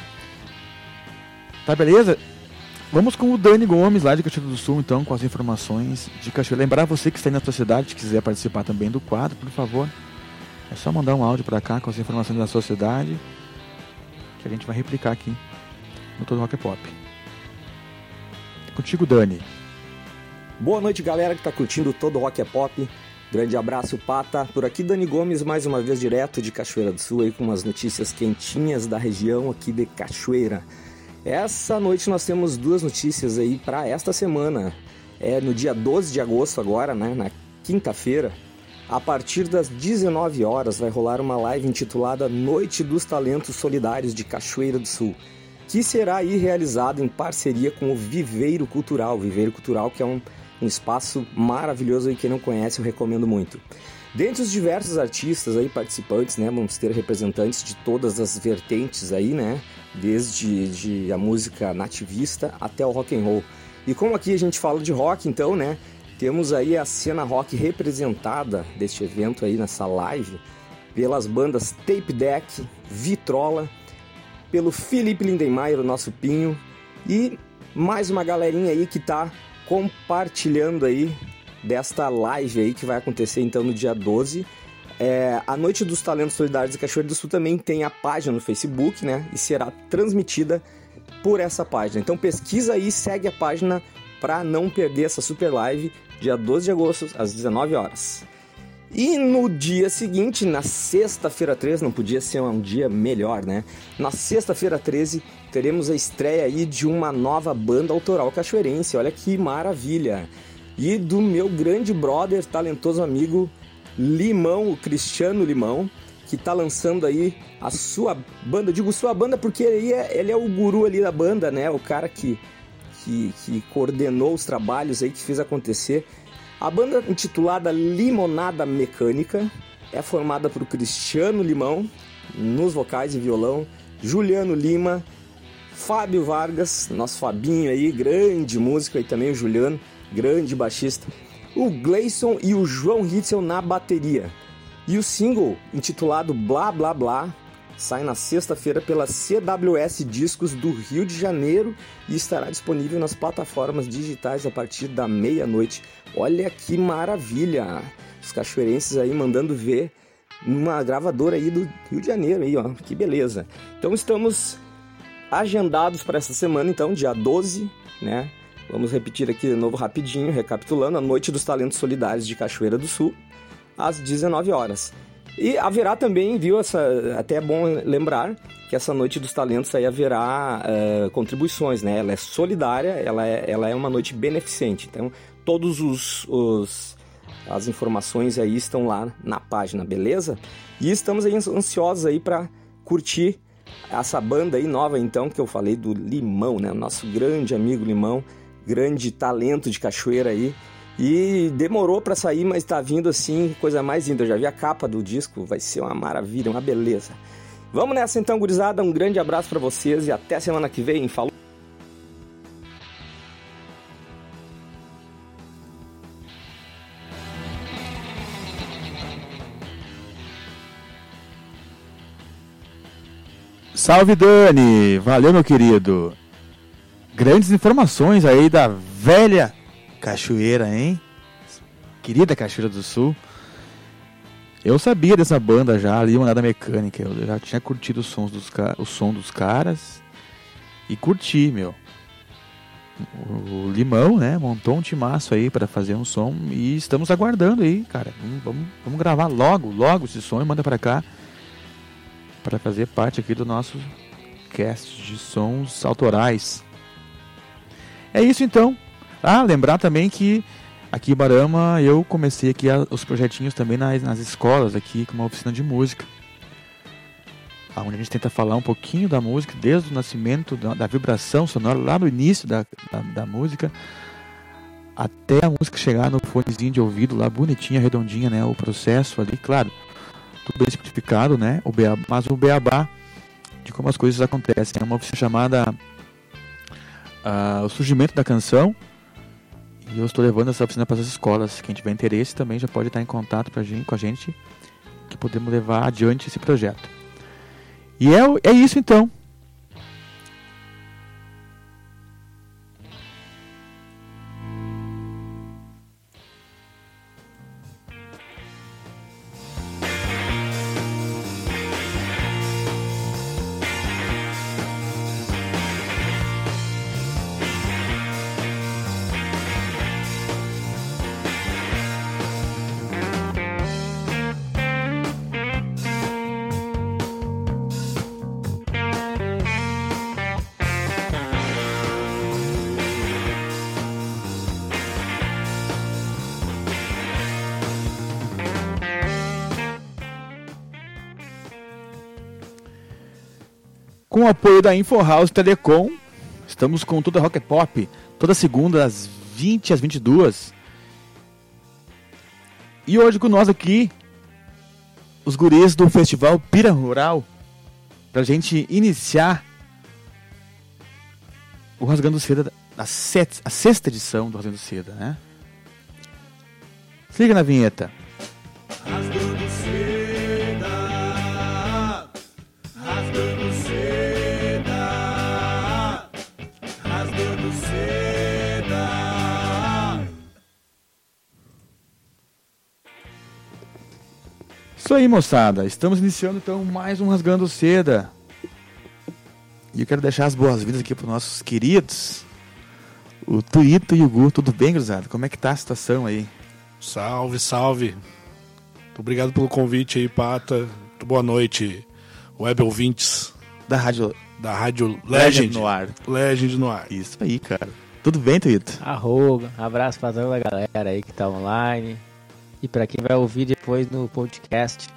Tá beleza? Vamos com o Dani Gomes lá de Cachoeira do Sul, então, com as informações de Cachoeira. Lembrar você que está aí na sua cidade, quiser participar também do quadro, por favor. É só mandar um áudio pra cá com as informações da sua cidade. Que a gente vai replicar aqui no Todo Rock Pop. Contigo, Dani. Boa noite, galera que tá curtindo todo o Rock é Pop. Grande abraço, Pata. Por aqui, Dani Gomes, mais uma vez direto de Cachoeira do Sul, aí com umas notícias quentinhas da região aqui de Cachoeira. Essa noite nós temos duas notícias aí para esta semana. É no dia 12 de agosto agora, né, na quinta-feira, a partir das 19 horas vai rolar uma live intitulada Noite dos Talentos Solidários de Cachoeira do Sul, que será aí realizada em parceria com o Viveiro Cultural, Viveiro Cultural que é um, um espaço maravilhoso e quem não conhece eu recomendo muito. Dentre os diversos artistas aí participantes, né, vamos ter representantes de todas as vertentes aí, né, desde de a música nativista até o rock and roll. E como aqui a gente fala de rock, então, né, temos aí a cena rock representada deste evento aí nessa live pelas bandas Tape Deck, Vitrola, pelo Felipe Lindenmayer, o nosso Pinho, e mais uma galerinha aí que tá compartilhando aí desta live aí que vai acontecer então no dia 12. É, a Noite dos Talentos Solidários de Cachoeira do Sul também tem a página no Facebook, né? E será transmitida por essa página. Então pesquisa aí, segue a página para não perder essa super live, dia 12 de agosto, às 19 horas. E no dia seguinte, na sexta-feira 13, não podia ser um dia melhor, né? Na sexta-feira 13, teremos a estreia aí de uma nova banda autoral cachoeirense. Olha que maravilha! E do meu grande brother, talentoso amigo Limão, o Cristiano Limão, que tá lançando aí a sua banda. Digo sua banda porque ele é, ele é o guru ali da banda, né? O cara que, que, que coordenou os trabalhos aí, que fez acontecer. A banda intitulada Limonada Mecânica é formada por Cristiano Limão nos vocais e violão, Juliano Lima, Fábio Vargas, nosso Fabinho aí, grande músico aí também, o Juliano, grande baixista, o Gleison e o João Ritzel na bateria. E o single, intitulado Blá Blá Blá, sai na sexta-feira pela CWS Discos do Rio de Janeiro e estará disponível nas plataformas digitais a partir da meia-noite. Olha que maravilha! Os cachoeirenses aí mandando ver numa gravadora aí do Rio de Janeiro aí, ó. Que beleza. Então estamos agendados para essa semana, então, dia 12, né? Vamos repetir aqui de novo rapidinho, recapitulando, a Noite dos Talentos Solidários de Cachoeira do Sul, às 19 horas. E haverá também, viu, essa, até é bom lembrar que essa Noite dos Talentos aí haverá uh, contribuições, né? Ela é solidária, ela é, ela é uma noite beneficente. Então, todos os, os as informações aí estão lá na página, beleza? E estamos aí ansiosos aí para curtir essa banda aí nova então que eu falei do Limão, né? Nosso grande amigo Limão, grande talento de cachoeira aí. E demorou para sair, mas tá vindo assim, coisa mais linda. Eu já vi a capa do disco, vai ser uma maravilha, uma beleza. Vamos nessa então, gurizada. Um grande abraço para vocês e até semana que vem. Falou! Salve Dani! Valeu, meu querido! Grandes informações aí da velha cachoeira, hein? Querida Cachoeira do Sul. Eu sabia dessa banda já, ali, Manada Mecânica. Eu já tinha curtido os sons dos, o som dos caras. E curti, meu. O Limão, né? Montou um timaço aí para fazer um som. E estamos aguardando aí, cara. Vamos, vamos gravar logo, logo esse som e manda para cá. Para fazer parte aqui do nosso cast de sons autorais. É isso então. Ah, lembrar também que aqui em Barama eu comecei aqui os projetinhos também nas, nas escolas aqui com uma oficina de música. Onde a gente tenta falar um pouquinho da música, desde o nascimento da, da vibração sonora, lá no início da, da, da, música, até a música chegar no fonezinho de ouvido lá, bonitinha, redondinha, né? O processo ali, claro, tudo bem simplificado, né? O beabá, mas o beabá de como as coisas acontecem. É uma oficina chamada uh, O Surgimento da Canção, e eu estou levando essa oficina para as escolas. Quem tiver interesse também já pode estar em contato pra gente, com a gente, que podemos levar adiante esse projeto. E é, é isso então. Com o apoio da InfoHouse Telecom, estamos com toda a Rocket Pop, toda segunda às 20 às 22. E hoje com nós aqui, os guris do Festival Pira Rural, pra gente iniciar o Rasgando Seda, a, set, a sexta edição do Rasgando Seda, né? Se liga na vinheta. Rasgando Isso aí, moçada. Estamos iniciando então mais um Rasgando Seda. E eu quero deixar as boas-vindas aqui para os nossos queridos, o Tuito e o Gu. Tudo bem, Cruzado? Como é que tá a situação aí? Salve, salve. Obrigado pelo convite aí, Pata. Boa noite, web ouvintes Da Rádio da Rádio Legend Legend. no ar. Legend no ar. Isso aí, cara. Tudo bem, Tuito? Arroga, abraço pra toda a galera aí que tá online. E pra quem vai ouvir depois no podcast.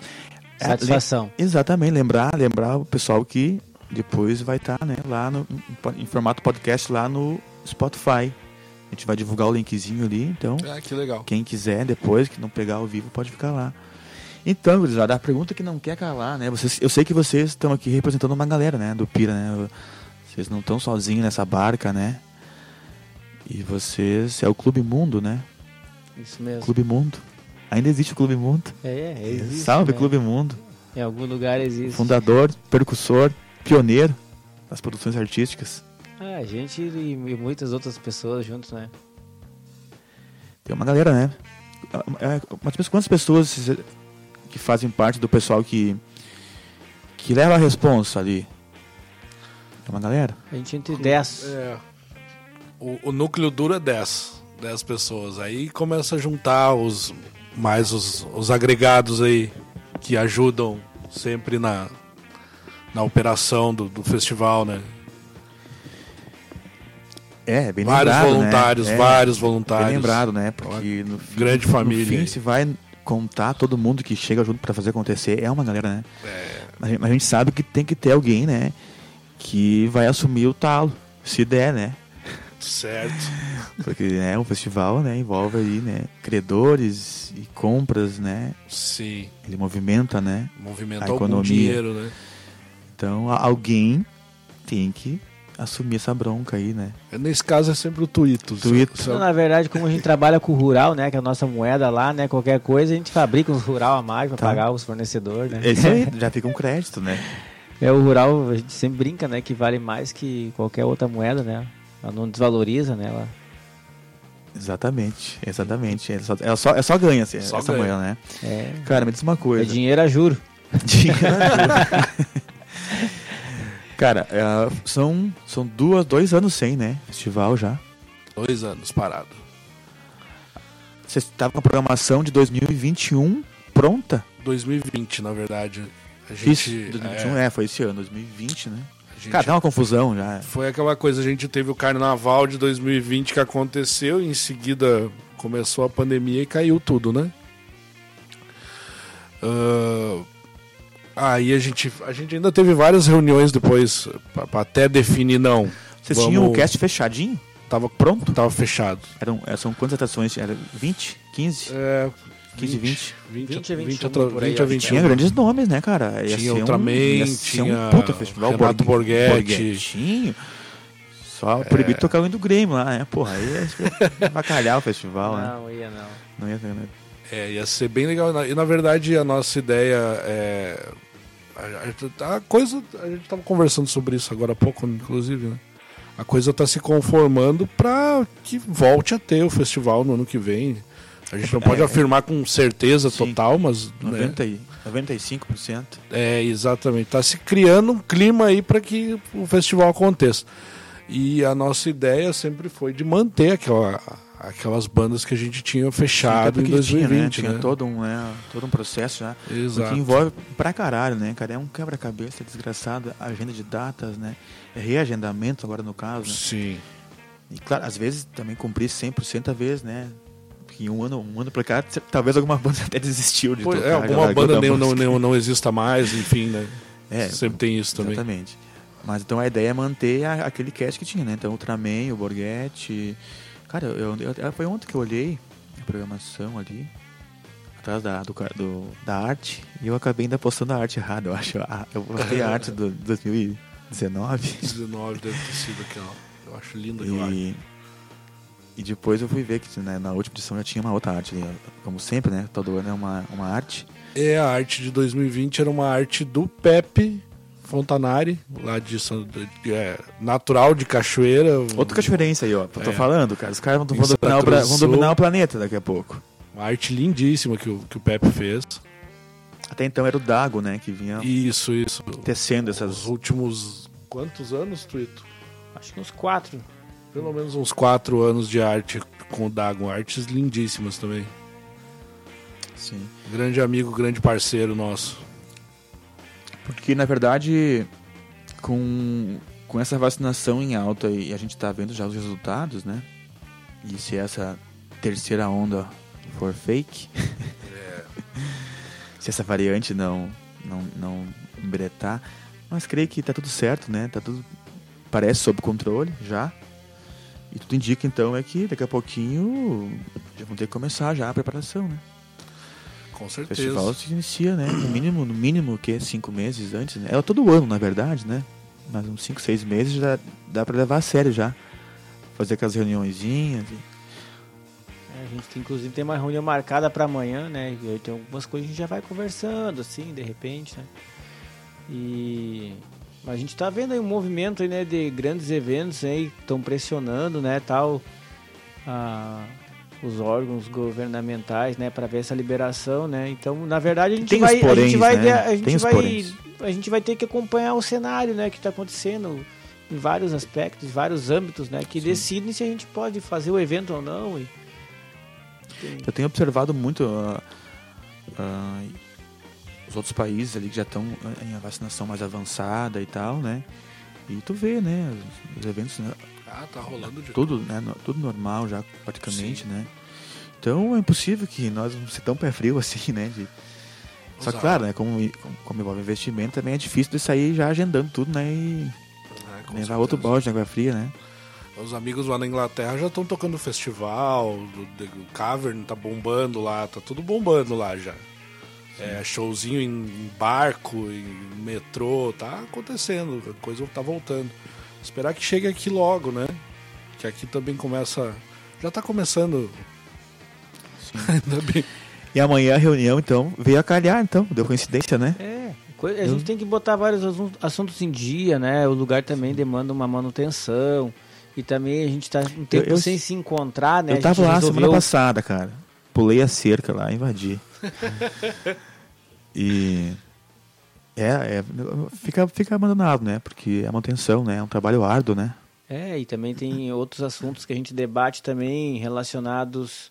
É, Satisfação. Exatamente, lembrar, lembrar o pessoal que depois vai estar né, lá no, em formato podcast lá no Spotify. A gente vai divulgar o linkzinho ali, então Ah, que legal. quem quiser depois, que não pegar ao vivo, pode ficar lá. Então, gurizada, a pergunta que não quer calar, né? Vocês, eu sei que vocês estão aqui representando uma galera, né? Do Pira, né? Vocês não estão sozinhos nessa barca, né? E vocês... É o Clube Mundo, né? Isso mesmo. Clube Mundo. Ainda existe o Clube Mundo. É, é, existe, Salve, né? Clube Mundo. Em algum lugar existe. Fundador, percussor, pioneiro das produções artísticas. Ah, a gente e, muitas outras pessoas juntos, né? Tem uma galera, né? É, menos quantas pessoas que fazem parte do pessoal que que leva a responsa ali? É uma galera? A gente entre 10. É, o, o núcleo duro é 10. 10 pessoas. Aí começa a juntar os mais os, os agregados aí que ajudam sempre na, na operação do, do festival, né? É, bem vários lembrado, voluntários, né? É, vários voluntários. Bem lembrado, né? Porque no fim, grande no família fim aí. se vai contar todo mundo que chega junto pra fazer acontecer, é uma galera, né? É, Mas mas a gente sabe que tem que ter alguém, né? Que vai assumir o talo, se der, né? Certo. Porque né, o festival né, envolve aí, né, credores e compras, né? Sim. Ele movimenta, né? Movimenta A algum economia. dinheiro, né? Então alguém tem que assumir essa bronca aí, né? Nesse caso é sempre o Tuito. Tuito. Só- na verdade, como a gente trabalha com o rural, né? Que é a nossa moeda lá, né? Qualquer coisa, a gente fabrica os rural a mais pra Tá. pagar os fornecedores, né? É isso aí, já fica um crédito, né? É, o rural, a gente sempre brinca, né? Que vale mais que qualquer outra moeda, né? Ela não desvaloriza, né? Ela... Exatamente, exatamente. É só, é só, é só ganha assim, Só essa ganha. manhã, né? É, Cara, me diz uma é coisa. dinheiro a juro. Dinheiro. Cara, é, são, são duas, dois anos sem, né? Festival já. Dois anos parado. Você estava com a programação de 2021 pronta? 2020, na verdade. A gente, Isso, 2021 é, é, foi esse ano, 2020, né? Gente- Cara, tá uma confusão já. Foi aquela coisa, a gente teve o carnaval de 2020 que aconteceu, e em seguida começou a pandemia e caiu tudo, né? Ah, aí a gente, a gente ainda teve várias reuniões depois, pra, pra até definir, não. Vocês vamos- tinham o cast fechadinho? Tava pronto? Tava fechado. Eram, é, são quantas atrações? Era 20? 15? É, 15, 20? 20, 20 a 20, 21 atra- por aí, 20 a acho que 21. Tinha grandes nomes, né, cara? Ia Tinha Ultraman, um, ia tinha um puta festival. Renato Borghetti. Borghettinho. Só proibido tocar o hino do Grêmio lá, né? Porra, aí ia bacalhar o festival, né? Não, ia não. Não ia, né? É, ia ser bem legal. E na verdade a nossa ideia é. A, coisa. A gente tava conversando sobre isso agora há pouco, inclusive, né? A coisa tá se conformando pra que volte a ter o festival no ano que vem. A gente não pode É. afirmar com certeza Sim. total, mas. né, 90 e, 95%. é, exatamente. Tá se criando um clima aí para que o festival aconteça. E a nossa ideia sempre foi de manter aquela, aquelas bandas que a gente tinha fechado Até em porque tinha, 2020, né? né? Tinha todo um, né, todo um processo já. Exato. Que envolve pra caralho, né, cara? É um quebra-cabeça desgraçado, agenda de datas, né? Reagendamento agora no caso, né? Sim. E claro, às vezes também cumprir 100% a vez, né? Porque um ano, um ano pra cá, talvez alguma banda até desistiu de Pois tocar. é, alguma banda da nem, não, nem- não exista mais, enfim, né? É, Sempre tem isso também. Exatamente. Mas então a ideia é manter a- aquele cast que tinha, né? Então o Ultraman, o Borghetti. Cara, eu, eu- foi ontem que eu olhei a programação ali, atrás da, do, do- da arte, e eu acabei ainda postando a arte errada, eu acho. Ah, Eu postei a arte do 2019. 19 deve ter sido aquela. Eu acho lindo aquela arte. E, depois eu fui ver que né, na última edição já tinha uma outra arte ali. Como sempre, né? Todo ano é uma, uma arte. É, a arte de 2020 era uma arte do Pepe Fontanari, lá de, São- é, natural de Cachoeira. Outro cachoeirense aí, ó. Eu tô É. falando, cara. Os caras vão, vão, dominar, o, vão dominar o planeta daqui a pouco. Uma arte lindíssima que o, que o Pepe fez. Até então era o Dago, né? Que vinha Isso, isso. tecendo Os essas. últimos. Quantos anos, Tuito? Acho que uns quatro. Pelo menos uns quatro anos de arte com o Dagon. Artes lindíssimas também. Sim. Grande amigo, grande parceiro nosso. Porque, na verdade, com, com essa vacinação em alta e a gente tá vendo já os resultados, né? E se essa terceira onda for fake, se essa variante não, não, não embretar, mas creio que tá tudo certo, né? Tá tudo, parece sob controle já. E tudo indica, então, é que daqui a pouquinho já vão ter que começar já a preparação, né? Com O certeza. festival se inicia, né? No mínimo, no mínimo, que cinco meses antes, né? É todo ano, na verdade, né? Mas uns cinco, seis meses já dá pra levar a sério já. Fazer aquelas reuniõezinhas. e- É, a gente tem, inclusive tem uma reunião marcada para amanhã, né? Tem algumas coisas que a gente já vai conversando, assim, de repente, né? E a gente tá vendo aí um movimento aí, né, de grandes eventos aí que estão pressionando, né, tal, a- os órgãos governamentais, né, para ver essa liberação, né? Então, na verdade, a gente Tem vai, a gente poréns, vai, né? a gente vai, poréns. a gente vai ter que acompanhar o cenário, né, que está acontecendo em vários aspectos, em vários âmbitos, né, que decidem se a gente pode fazer o evento ou não. E... Eu tenho observado muito ah, ah, os outros países ali que já estão em a vacinação mais avançada e tal, né? E tu vê, né? Os, os eventos, né? Ah, tá rolando de tudo, né? Tudo normal já, praticamente, né? Então é impossível que nós vamos ser tão pé frio assim, né? de- Só que, claro, né? Como, como envolve investimento, também é difícil de sair já agendando tudo, né? E É, levar outro balde de água fria, né? Os amigos lá na Inglaterra já estão tocando festival, The Cavern tá bombando lá, tá tudo bombando lá já. É, showzinho em, barco, em metrô, tá acontecendo, a coisa tá voltando. Esperar que chegue aqui logo, né? Que aqui também começa. Já tá começando. Ainda bem. E amanhã a reunião, então, veio a calhar, então, deu coincidência, né? É, a gente tem que botar vários assun- assuntos em dia, né? O lugar também demanda uma manutenção. E também a gente tá um tempo eu- sem se encontrar, né? Eu A tava lá resolveu- semana passada, cara. Pulei a cerca lá, invadi. e. É, é fica, fica abandonado, né? Porque é manutenção, né? É um trabalho árduo, né? É, e também tem outros assuntos que a gente debate também relacionados.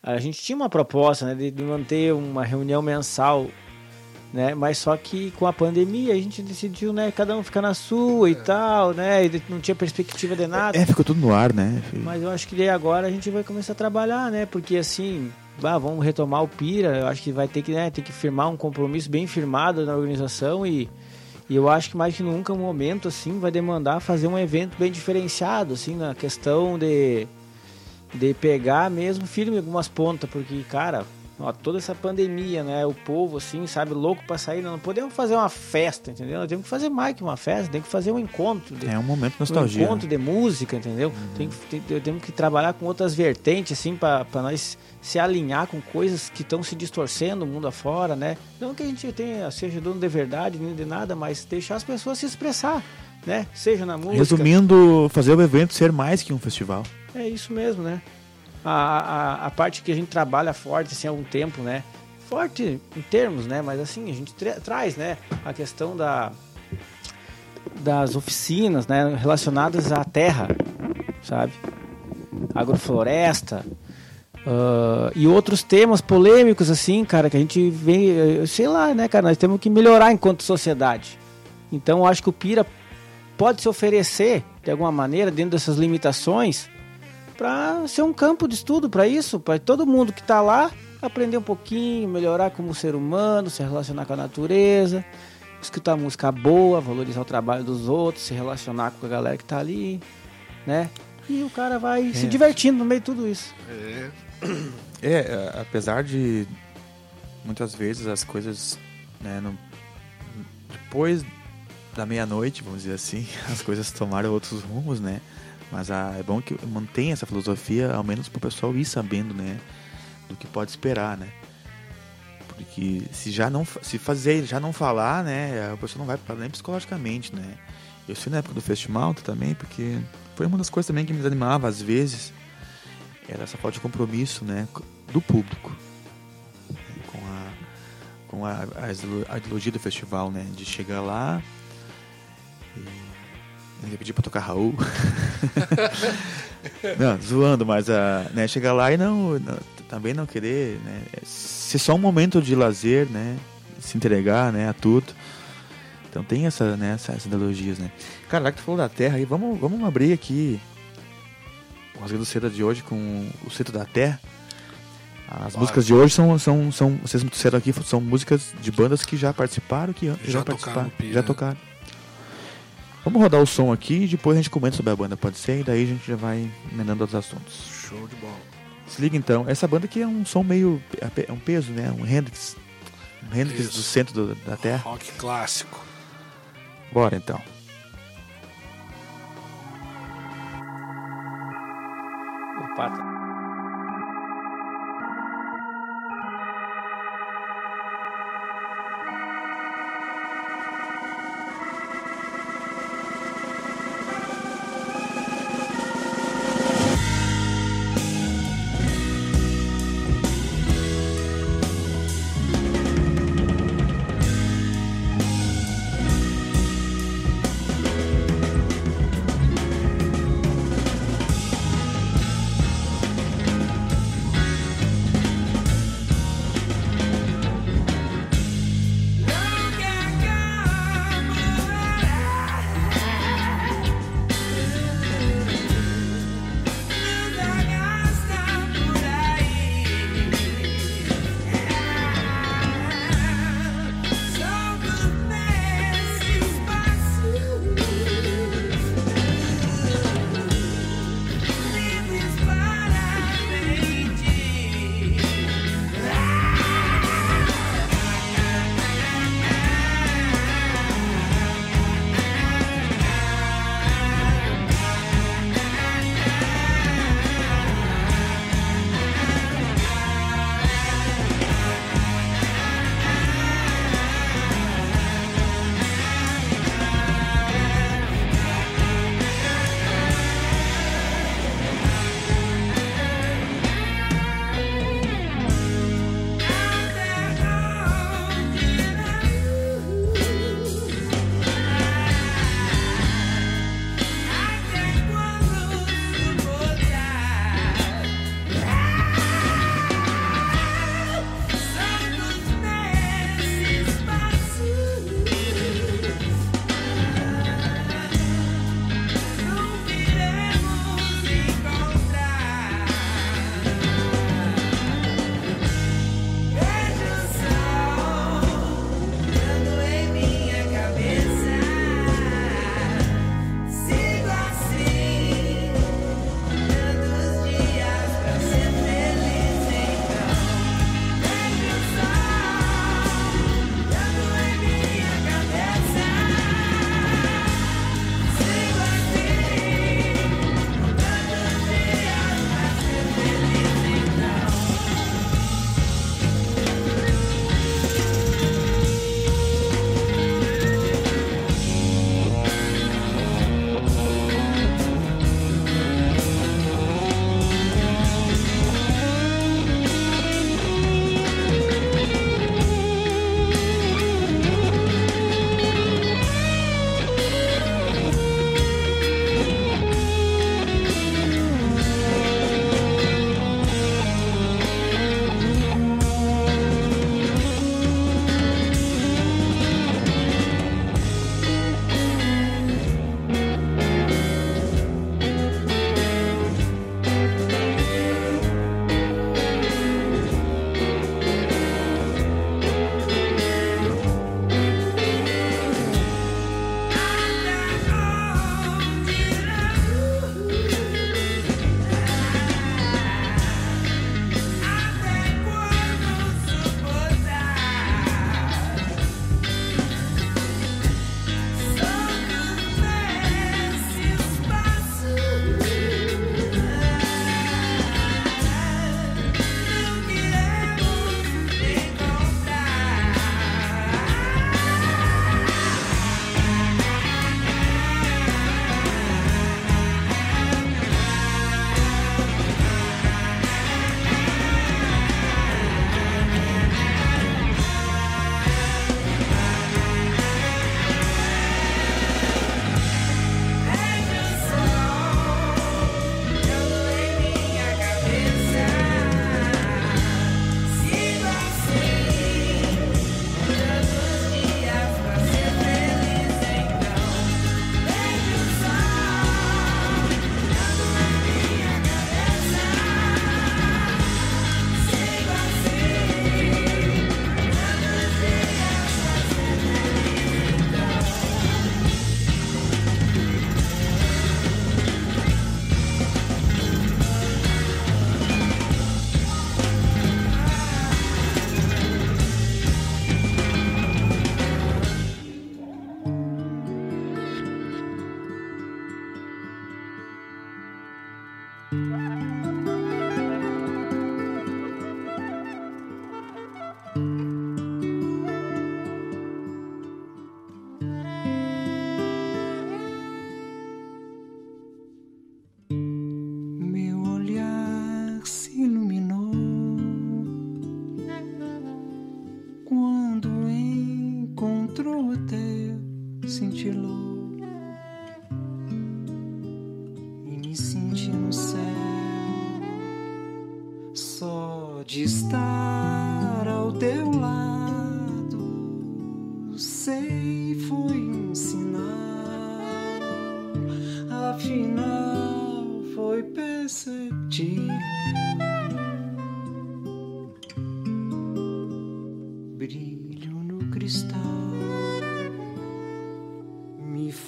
A gente tinha uma proposta né, de, de manter uma reunião mensal, né? Mas só que com a pandemia a gente decidiu, né? Cada um ficar na sua e tal, né? E não tinha perspectiva de nada. É, ficou tudo no ar, né? Mas eu acho que daí agora a gente vai começar a trabalhar, né? Porque assim, ah, vamos retomar o Pira, eu acho que vai ter que, né, ter que firmar um compromisso bem firmado na organização e, e eu acho que mais que nunca um momento assim vai demandar fazer um evento bem diferenciado, assim, na questão de de pegar mesmo firme algumas pontas, porque cara, ó, toda essa pandemia, né, o povo assim, sabe, louco para sair, não podemos fazer uma festa, entendeu? Temos que fazer mais que uma festa, tem que fazer um encontro de, É um momento de um nostalgia. encontro de música, entendeu? Tem, que- tem- temos que trabalhar com outras vertentes, assim, para nós se alinhar com coisas que estão se distorcendo o mundo afora, né? Não que a gente tenha, seja dono de verdade, nem de nada, mas deixar as pessoas se expressar, né? Seja na música. Resumindo, fazer o evento ser mais que um festival. É isso mesmo, né? A, a, a parte que a gente trabalha forte, assim, há um tempo, né? Forte em termos, né? Mas assim, a gente tra- traz, né? A questão da, das oficinas, né? Relacionadas à terra, sabe? Agrofloresta. ah, e outros temas polêmicos, assim, cara, que a gente vem, eh, sei lá, né, cara, nós temos que melhorar enquanto sociedade. Então, acho que o Pira pode se oferecer, de alguma maneira, dentro dessas limitações, para ser um campo de estudo para isso, para todo mundo que está lá aprender um pouquinho, melhorar como ser humano, se relacionar com a natureza, escutar música boa, valorizar o trabalho dos outros, se relacionar com a galera que está ali, né? E o cara vai se divertindo no meio de tudo isso. É, É, apesar de muitas vezes as coisas, né, não- depois da meia-noite, vamos dizer assim, as coisas tomaram outros rumos, né? Mas ah, é bom que mantenha essa filosofia, ao menos para o pessoal ir sabendo, né, do que pode esperar, né? Porque se já não se fazer, já não falar, né, a pessoa não vai preparar nem psicologicamente, né? Eu sei na época do festival também, porque foi uma das coisas também que me desanimava às vezes, era essa falta de compromisso, né, do público com a com a, a a ideologia do festival, né, de chegar lá e pedir pra tocar Raul. não, zoando, mas a, né, chegar lá e não, não, também não querer né, ser só um momento de lazer, né? Se entregar né, a tudo. Então tem essa, né, essas analogias, né? Cara, lá que tu falou da terra aí, vamos, vamos abrir aqui o Rasgando Seda de hoje com o Centro da Terra. As músicas de hoje são, são, são, vocês me disseram aqui, são músicas de bandas que já participaram, que já, Já tocaram participaram, Pira. já tocaram. Vamos rodar o som aqui e depois a gente comenta sobre a banda, pode ser? E daí a gente já vai emendando outros assuntos. Show de bola. Se liga então, essa banda aqui é um som meio. é um peso, né? Um Hendrix. Um Hendrix Isso. do centro do- da Terra. Rock clássico. Bora então. O Pata.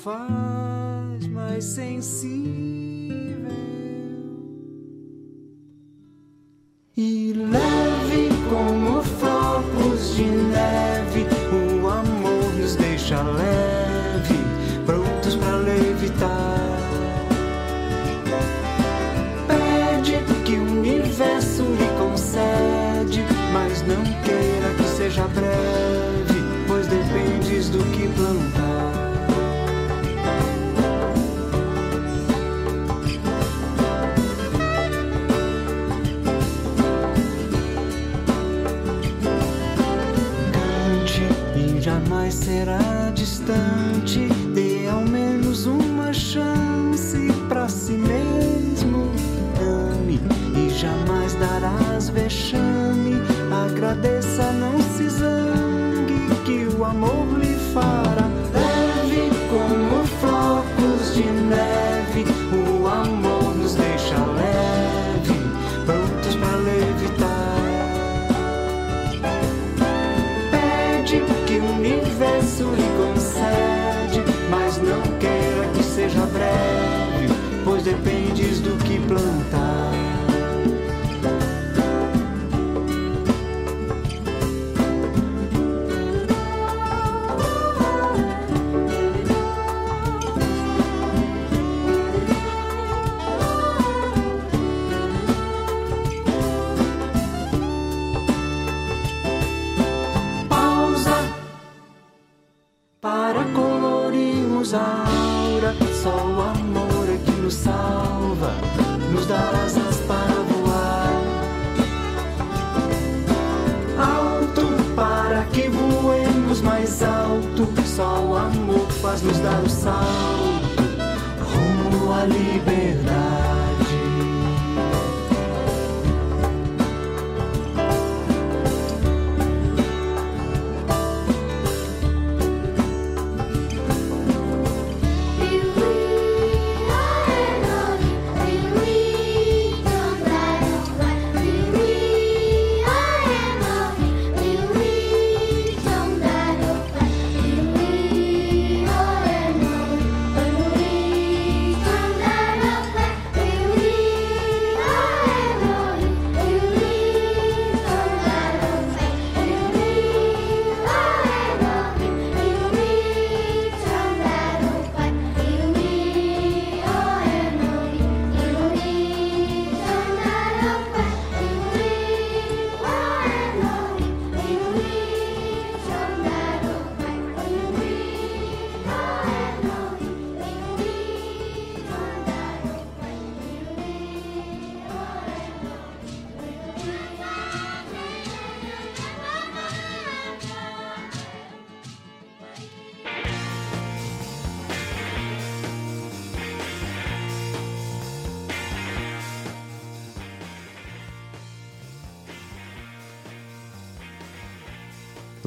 Faz mais sensível universo lhe dar o salto rumo à liberdade.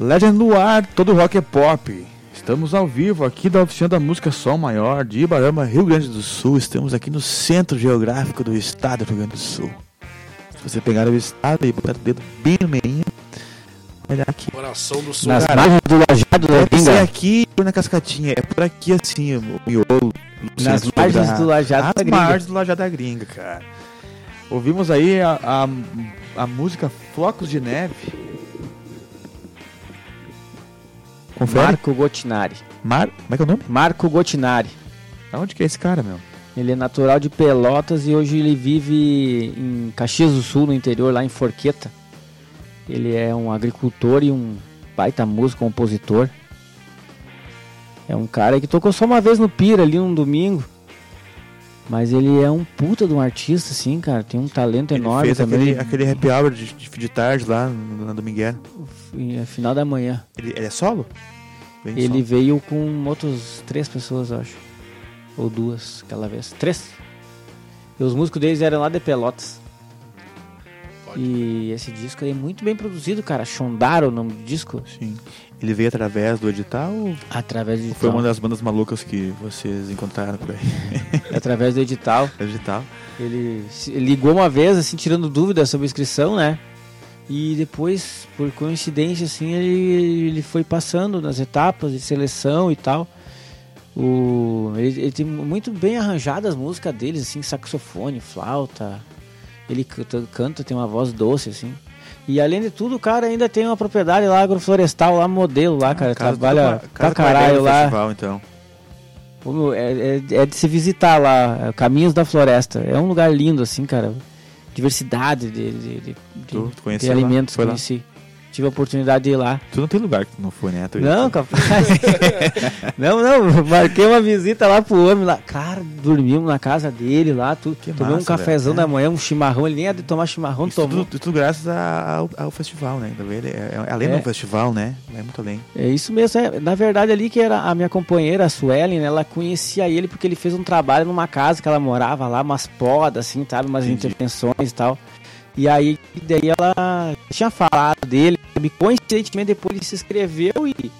Legend no ar, todo rock é pop. Estamos ao vivo aqui da oficina da música Sol Maior de Ibarama, Rio Grande do Sul. Estamos aqui no centro geográfico do estado do Rio Grande do Sul. Se você pegar o estado e botar o dedo bem no meio, olha aqui. Coração do sul. Nas margens do Lajado da ser Gringa. aqui na cascatinha, é por aqui assim, o miolo. Nas margens do Lajado da As Gringa. margens do Lajado da Gringa, cara. Ouvimos aí a, a, a música Flocos de Neve. Confere. Marco Gotinari. Mar... Como é que é o nome? Marco Gotinari. Aonde que é esse cara, meu? Ele é natural de Pelotas e hoje ele vive em Caxias do Sul, no interior, lá em Forqueta. Ele é um agricultor e um baita músico, compositor. É um cara que tocou só uma vez no Pira ali um domingo. Mas ele é um puta de um artista, assim, cara. Tem um talento Ele enorme fez também. aquele, aquele happy hour de, de, de tarde lá na Domingueira. É final da manhã. Ele, ele é solo? Vem Ele solo. veio com outros três pessoas, eu acho. Ou duas, aquela vez. Três. E os músicos deles eram lá de Pelotas. E esse disco é muito bem produzido, cara. Shondaro, o nome do disco. Sim. Ele veio através do edital Através do foi edital. uma das bandas malucas que vocês encontraram por aí? Através do edital. edital. Ele ligou uma vez, assim, tirando dúvidas sobre a inscrição, né? E depois, por coincidência, assim, ele, ele foi passando nas etapas de seleção e tal. O, ele, ele tem muito bem arranjadas as músicas deles, assim, saxofone, flauta. Ele canta, canta, tem uma voz doce, assim. E além de tudo, o cara ainda tem uma propriedade lá agroflorestal, lá modelo lá, cara. Do trabalha Ba- pra do caralho lá. Festival, então. É, é, é de se visitar lá, é, Caminhos da Floresta. É um lugar lindo, assim, cara. Diversidade de, de, de, de- Tu- tu de conheceu lá? Tive a oportunidade de ir lá. Tu não tem lugar que tu não foi, né? Não, capaz. não, não. Marquei uma visita lá pro homem lá. Cara, dormimos na casa dele lá. Tu, Que tomei um massa, cafezão velho. da manhã, um chimarrão. Ele nem ia de tomar chimarrão, Isso tomou. tudo, tudo graças ao, ao festival, né? Ele é, é além É. do festival, né? É muito além. É isso mesmo. É, na verdade, ali que era a minha companheira, a Suelen, né, ela conhecia ele porque ele fez um trabalho numa casa que ela morava lá, umas podas, assim, sabe? Umas Entendi. intervenções e tal. E aí, daí ela tinha falado dele, e coincidentemente depois ele se inscreveu e.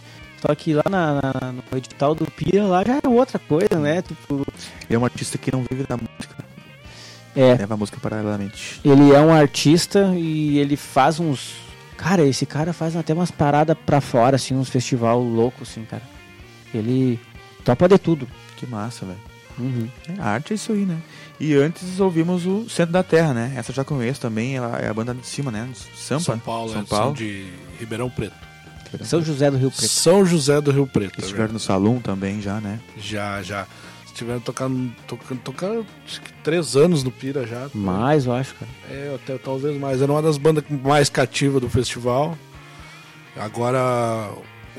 Só que lá na, na- no edital do Pira lá já é outra coisa, né? Tipo, Ele é um artista que não vive da música, é, leva a música paralelamente. ele é um artista e ele faz uns. Cara, esse cara faz até umas paradas pra fora, assim, uns festival louco, assim, cara. Ele topa de tudo. Que massa, velho. Uhum. É, arte é isso aí, né? E antes ouvimos o Centro da Terra, né? Essa eu já conheço também, ela é a banda de cima, né? Sampa. São Paulo, São é, Paulo. de Ribeirão Preto. São José do Rio Preto. São José do Rio Preto. Eles é estiveram no Salão também já, né? Já, já. Estiveram tocando, tocando, tocando acho que três anos no Pira já. Mais, eu acho, cara. É, até talvez mais. Era uma das bandas mais cativas do festival. Agora.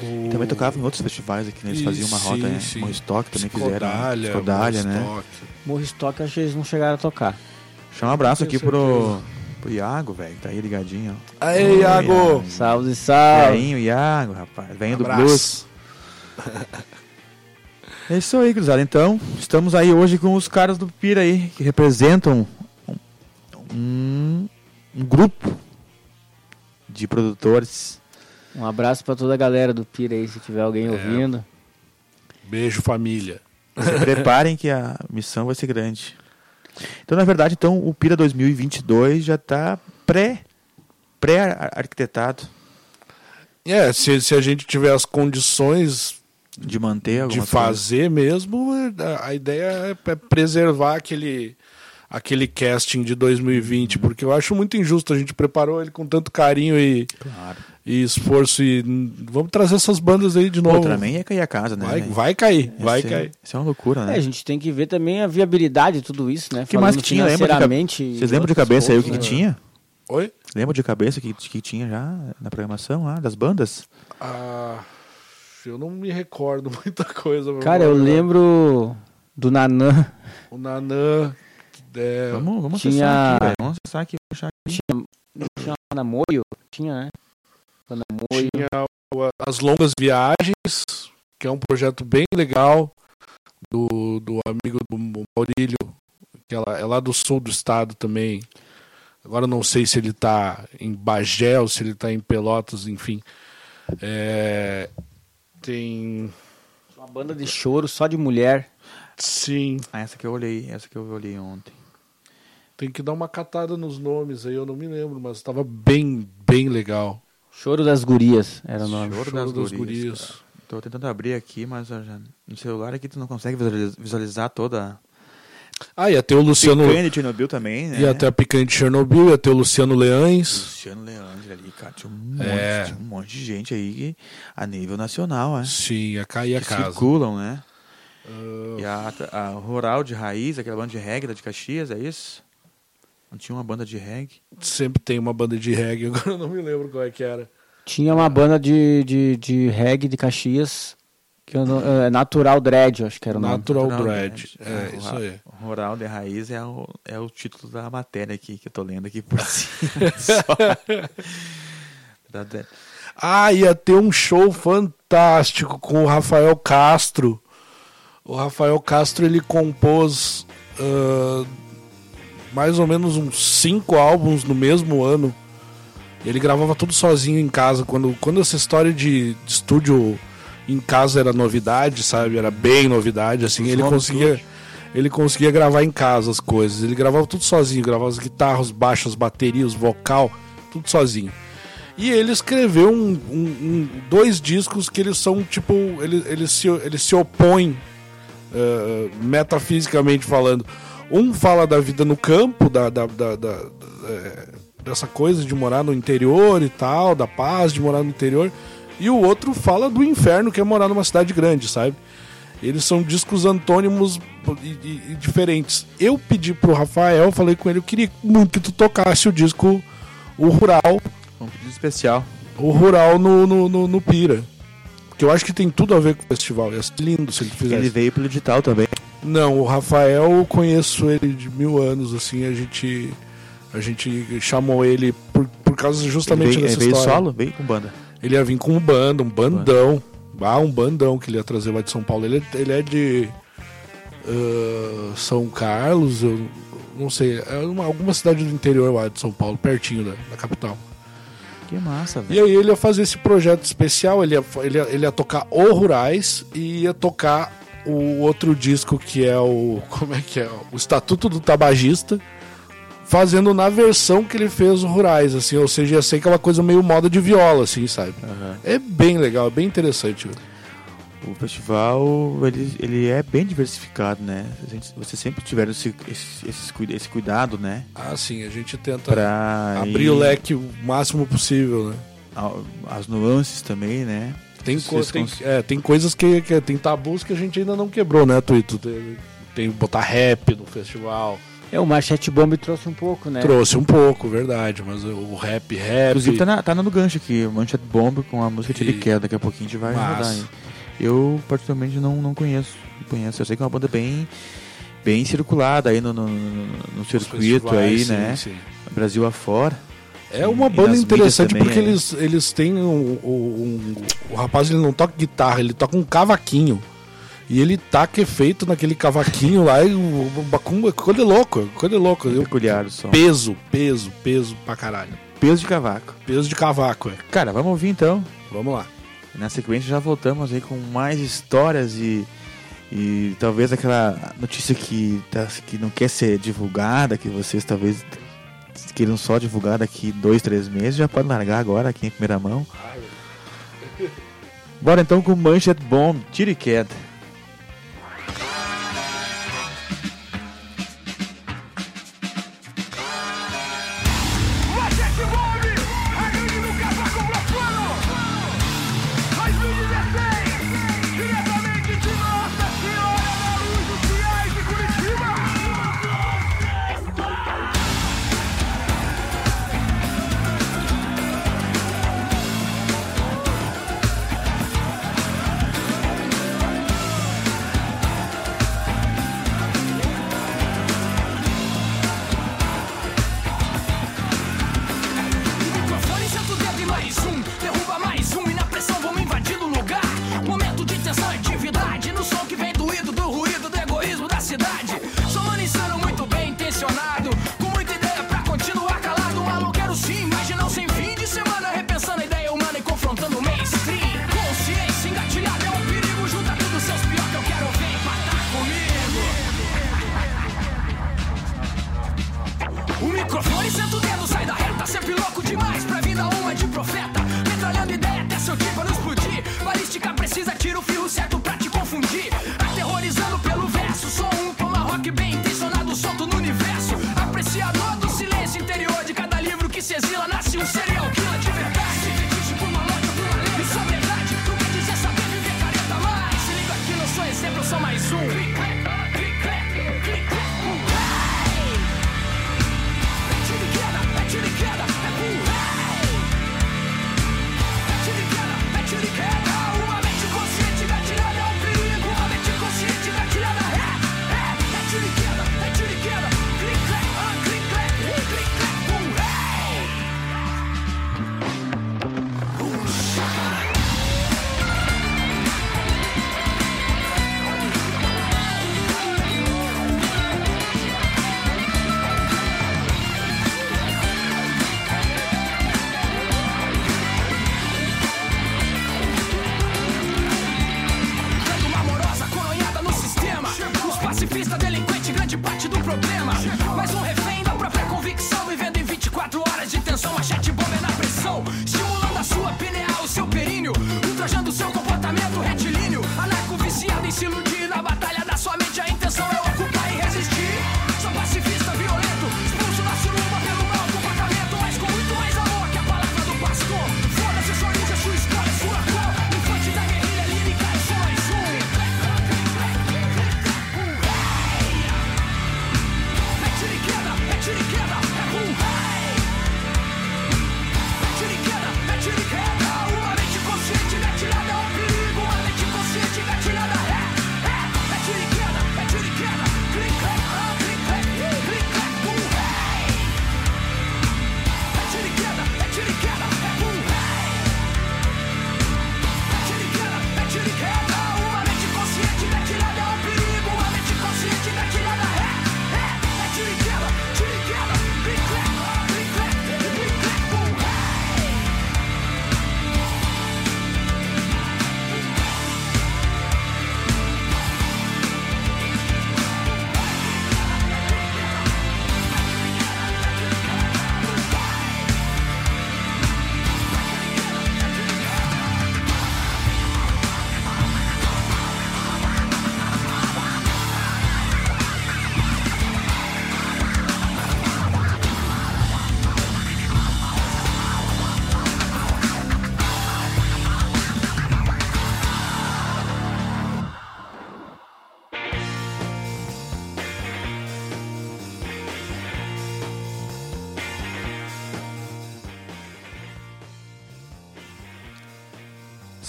O... Também tocavam em outros festivais aqui, né? Eles faziam uma Sim, rota, né? sim. Mostock também fizeram. né? Escodalha, Escodalha, né? Mostock. Morro Stock, acho que eles não chegaram a tocar. Chama um abraço aqui pro, pro Iago, velho, tá aí ligadinho, ó. Aí, Iago! Salve, salve. Veinho, Iago, rapaz. Veinho do Abraço. blues. É isso aí, cruzada. Então, estamos aí hoje com os caras do Pira aí, que representam um, um grupo de produtores. Um abraço pra toda a galera do Pira aí, se tiver alguém ouvindo. Beijo, família. Se preparem que a missão vai ser grande. Então, na verdade, então, o Pira 2022 já está pré pré-arquitetado É, se, se a gente tiver as condições de manter de fazer mesmo, a- a ideia é é preservar aquele, aquele casting de 2020, porque eu acho muito injusto. A gente preparou ele com tanto carinho e, Claro. e esforço e n- vamos trazer essas bandas aí de Pô, novo. também ia cair a casa, né? vai, vai cair, vai Essa é- cair. Isso é uma loucura, É, né? a gente tem que ver também a viabilidade de tudo isso, né? O que mais que tinha? Lembra de, Vocês lembram de cabeça aí o que, que tinha? Oi? Lembra de cabeça o que, que tinha já na programação lá das bandas? Ah, eu não me recordo muita coisa. meu Cara, eu lembro do Nanã. O Nanã. É, Vamos, vamos tinha- acessar aqui, velho. Vamos acessar aqui. achar aqui. Tinha Anamoio? Tinha, né? Anamoio. tinha o- as longas viagens, que é um projeto bem legal do, do amigo do Maurílio, que ela é lá do sul do estado também. Agora não sei se ele tá em Bagé ou se ele tá em Pelotas, enfim. É, tem. Uma banda de choro só de mulher. Sim, Ah, essa que eu olhei, essa que eu olhei ontem. Tem que dar uma catada nos nomes aí, eu não me lembro, mas estava bem, bem legal. Choro das Gurias era o nome. Choro Choro das das Gurias, Gurias. cara. Tô tentando abrir aqui, mas já- no celular aqui tu não consegue visualiz- visualizar toda Ah, ia ter o a Luciano. picanha de Chernobyl também, né? Ia ter a Picanha de Chernobyl, ia ter o Luciano Leães. Luciano Leandro ali, cara. Tinha um monte, É. tinha um monte de gente aí que- a nível nacional, né? Sim, ia cair a casa. circulam, né? Ah, E a, a Rural de Raiz, aquela banda de reggae da de Caxias, é isso? Não tinha uma banda de reggae? sempre tem uma banda de reggae, agora eu não me lembro qual é que era. Tinha uma banda de, de, de reggae de Caxias. Que eu não, é Natural Dread, acho que era o nome. Natural, Natural Dread. Dread. É, Ah, isso aí. Rural de Raiz é o, é o título da matéria aqui, que eu tô lendo aqui por cima. Ah, ia ter um show fantástico com o Rafael Castro. O Rafael Castro ele compôs ah, mais ou menos uns cinco álbuns no mesmo ano. Ele gravava tudo sozinho em casa. Quando, quando essa história de, de estúdio em casa era novidade, sabe? Era bem novidade, assim. Ele conseguia, ele conseguia gravar em casa as coisas. Ele gravava tudo sozinho. Gravava as guitarras, baixos, baterias, vocal, tudo sozinho. E ele escreveu um, um- um- dois discos que eles são tipo. Eles, eles, se, eles se opõem eh, metafisicamente falando. Um fala da vida no campo, da, da- da- da- eh, dessa coisa de morar no interior e tal, da paz de morar no interior. E o outro fala do inferno que é morar numa cidade grande, sabe? Eles são discos antônimos e, e- e diferentes. Eu pedi pro Rafael, falei com ele, eu queria muito que tu tocasse o disco, o Rural, Um pedido especial. o Rural no, no, no, no Pira. Porque eu acho que tem tudo a ver com o festival. Ia ser lindo se ele fizesse. Ele veio pelo digital também. Não, o Rafael, eu conheço ele de mil anos, assim, a gente. A gente chamou ele por, por causa Ele justamente veio, ele dessa veio história. solo, veio com banda. Ele ia vir com um bando, um bandão. Ah, um bandão que ele ia trazer lá de São Paulo. Ele, ele é de ah, São Carlos, eu não sei, é uma, alguma cidade do interior lá de São Paulo, pertinho da, da capital. Que massa, E velho. aí ele ia fazer esse projeto especial, ele ia, ele ia, ele ia tocar o Rurais e ia tocar o outro disco que é o. Como é que é? O Estatuto do Tabagista. Fazendo na versão que ele fez o Rurais, assim, ou seja, ia ser aquela coisa meio moda de viola, assim, sabe? Aham. É bem legal, é bem interessante. O festival, ele, ele é bem diversificado, né? Vocês sempre tiveram esse, esse, esse cuida- esse cuidado, né? Ah, sim, a gente tenta Pra abrir ir o leque o máximo possível, né? As nuances também, né? Tem, co- tem, é, tem coisas que, que tem tabus que a gente ainda não quebrou, né, Tuito? Tem, tem botar rap no festival. É, o Machete Bomb trouxe um pouco, né? Trouxe um pouco, verdade, mas o rap, rap. Inclusive tá, na, tá no gancho aqui, o Manchete Bomb com a música E- Tire Queda, daqui a pouquinho a gente vai Massa. rodar aí. Eu particularmente não, não conheço, não conheço. Eu sei que é uma banda bem, bem circulada aí no, no, no- no circuito aí, sim, né? sim. Brasil afora. É uma banda interessante porque é. eles, eles têm um, um- um- O rapaz ele não toca guitarra, ele toca um cavaquinho. E ele taca efeito naquele cavaquinho lá e Bacumba, coisa louca, coisa louca. Eu- Peculiar o som. peso, peso, peso pra caralho. Peso de cavaco. Peso de cavaco, é. Cara, vamos ouvir então. Vamos lá. Na sequência já voltamos aí com mais histórias e, e talvez aquela notícia que, tá, que não quer ser divulgada, que vocês talvez queiram só divulgar daqui dois, três meses, já pode largar agora aqui em primeira mão. Bora então com Manchete Bomb, tiro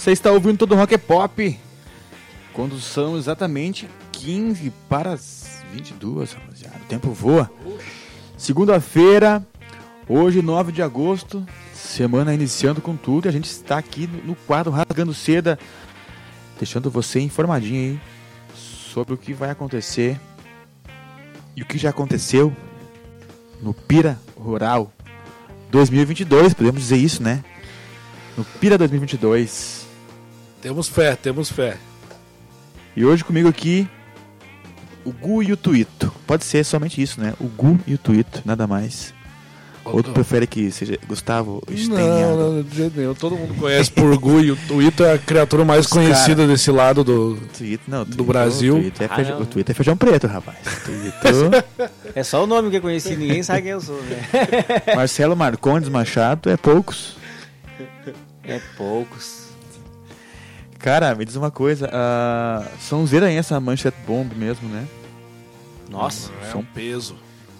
Você está ouvindo todo o Rock é Pop. Quando são exatamente 15 para as 22, rapaziada. O tempo voa. Segunda-feira, hoje 9 de agosto. Semana iniciando com tudo. E a gente está aqui no- quadro Rasgando Seda. Deixando você informadinho aí sobre o que vai acontecer. E o que já aconteceu no Pira Rural 2022. Podemos dizer isso, né? No Pira 2022. Temos fé, temos fé. E hoje comigo aqui, o Gu e o Tuito. Pode ser somente isso, né? O Gu e o Tuito, nada mais. Outro prefere que seja Gustavo Steinhardt. Não, não, de jeito nenhum. Todo mundo conhece por Gu e o Tuito é a criatura mais Os conhecida desse lado do. Tuito, não, Do Brasil. O Tuito é, Ah, feijão, não. o Tuito é feijão preto, rapaz. Tuito, É só o nome que eu conheci, ninguém sabe quem eu sou, né? Marcelo Marcondes Machado é poucos. É poucos. Cara, me diz uma coisa, a Sonzeira é essa Manchete Bomb mesmo, né? Nossa. É Som- um peso.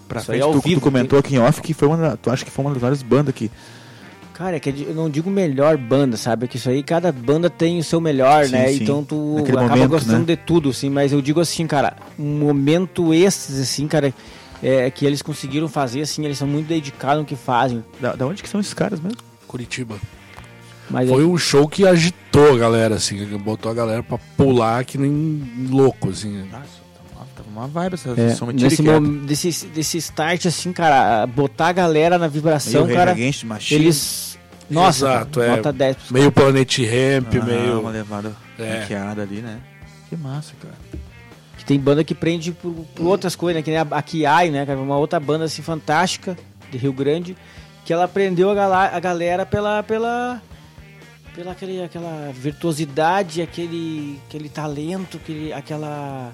Pra Isso aí frente, ao tu, vivo, tu comentou aqui em off que foi uma, da- tu acha que foi uma das maiores bandas que Cara, é que eu não digo melhor banda, sabe? É que isso aí, cada banda tem o seu melhor, Sim, né? sim. Então tu Naquele acaba momento, gostando né? de tudo, assim. Mas eu digo assim, cara, um momento êxtase, assim, cara, é, que eles conseguiram fazer, assim, eles são muito dedicados no que fazem. da, da onde que são esses caras mesmo? Curitiba. Mas Foi é, um show que agitou a galera, assim. Botou a galera pra pular que nem louco, assim. Nossa, tava uma, tava uma vibe essa é, som nesse mom- desse, desse start, assim, cara, botar a galera na vibração, cara, Reagente, Machine, eles... Nossa, Exato, cara, é. nota 10 pros Meio Planet Ramp, ah, meio. uma levada É. ali, né? Que massa, cara. Que tem banda que prende por, por outras coisas, né? Que nem a, a Kiai, né, cara? Uma outra banda assim fantástica de Rio Grande, que ela prendeu a, gala- a galera pela pela pela aquele, aquela virtuosidade, aquele aquele talento, aquele aquela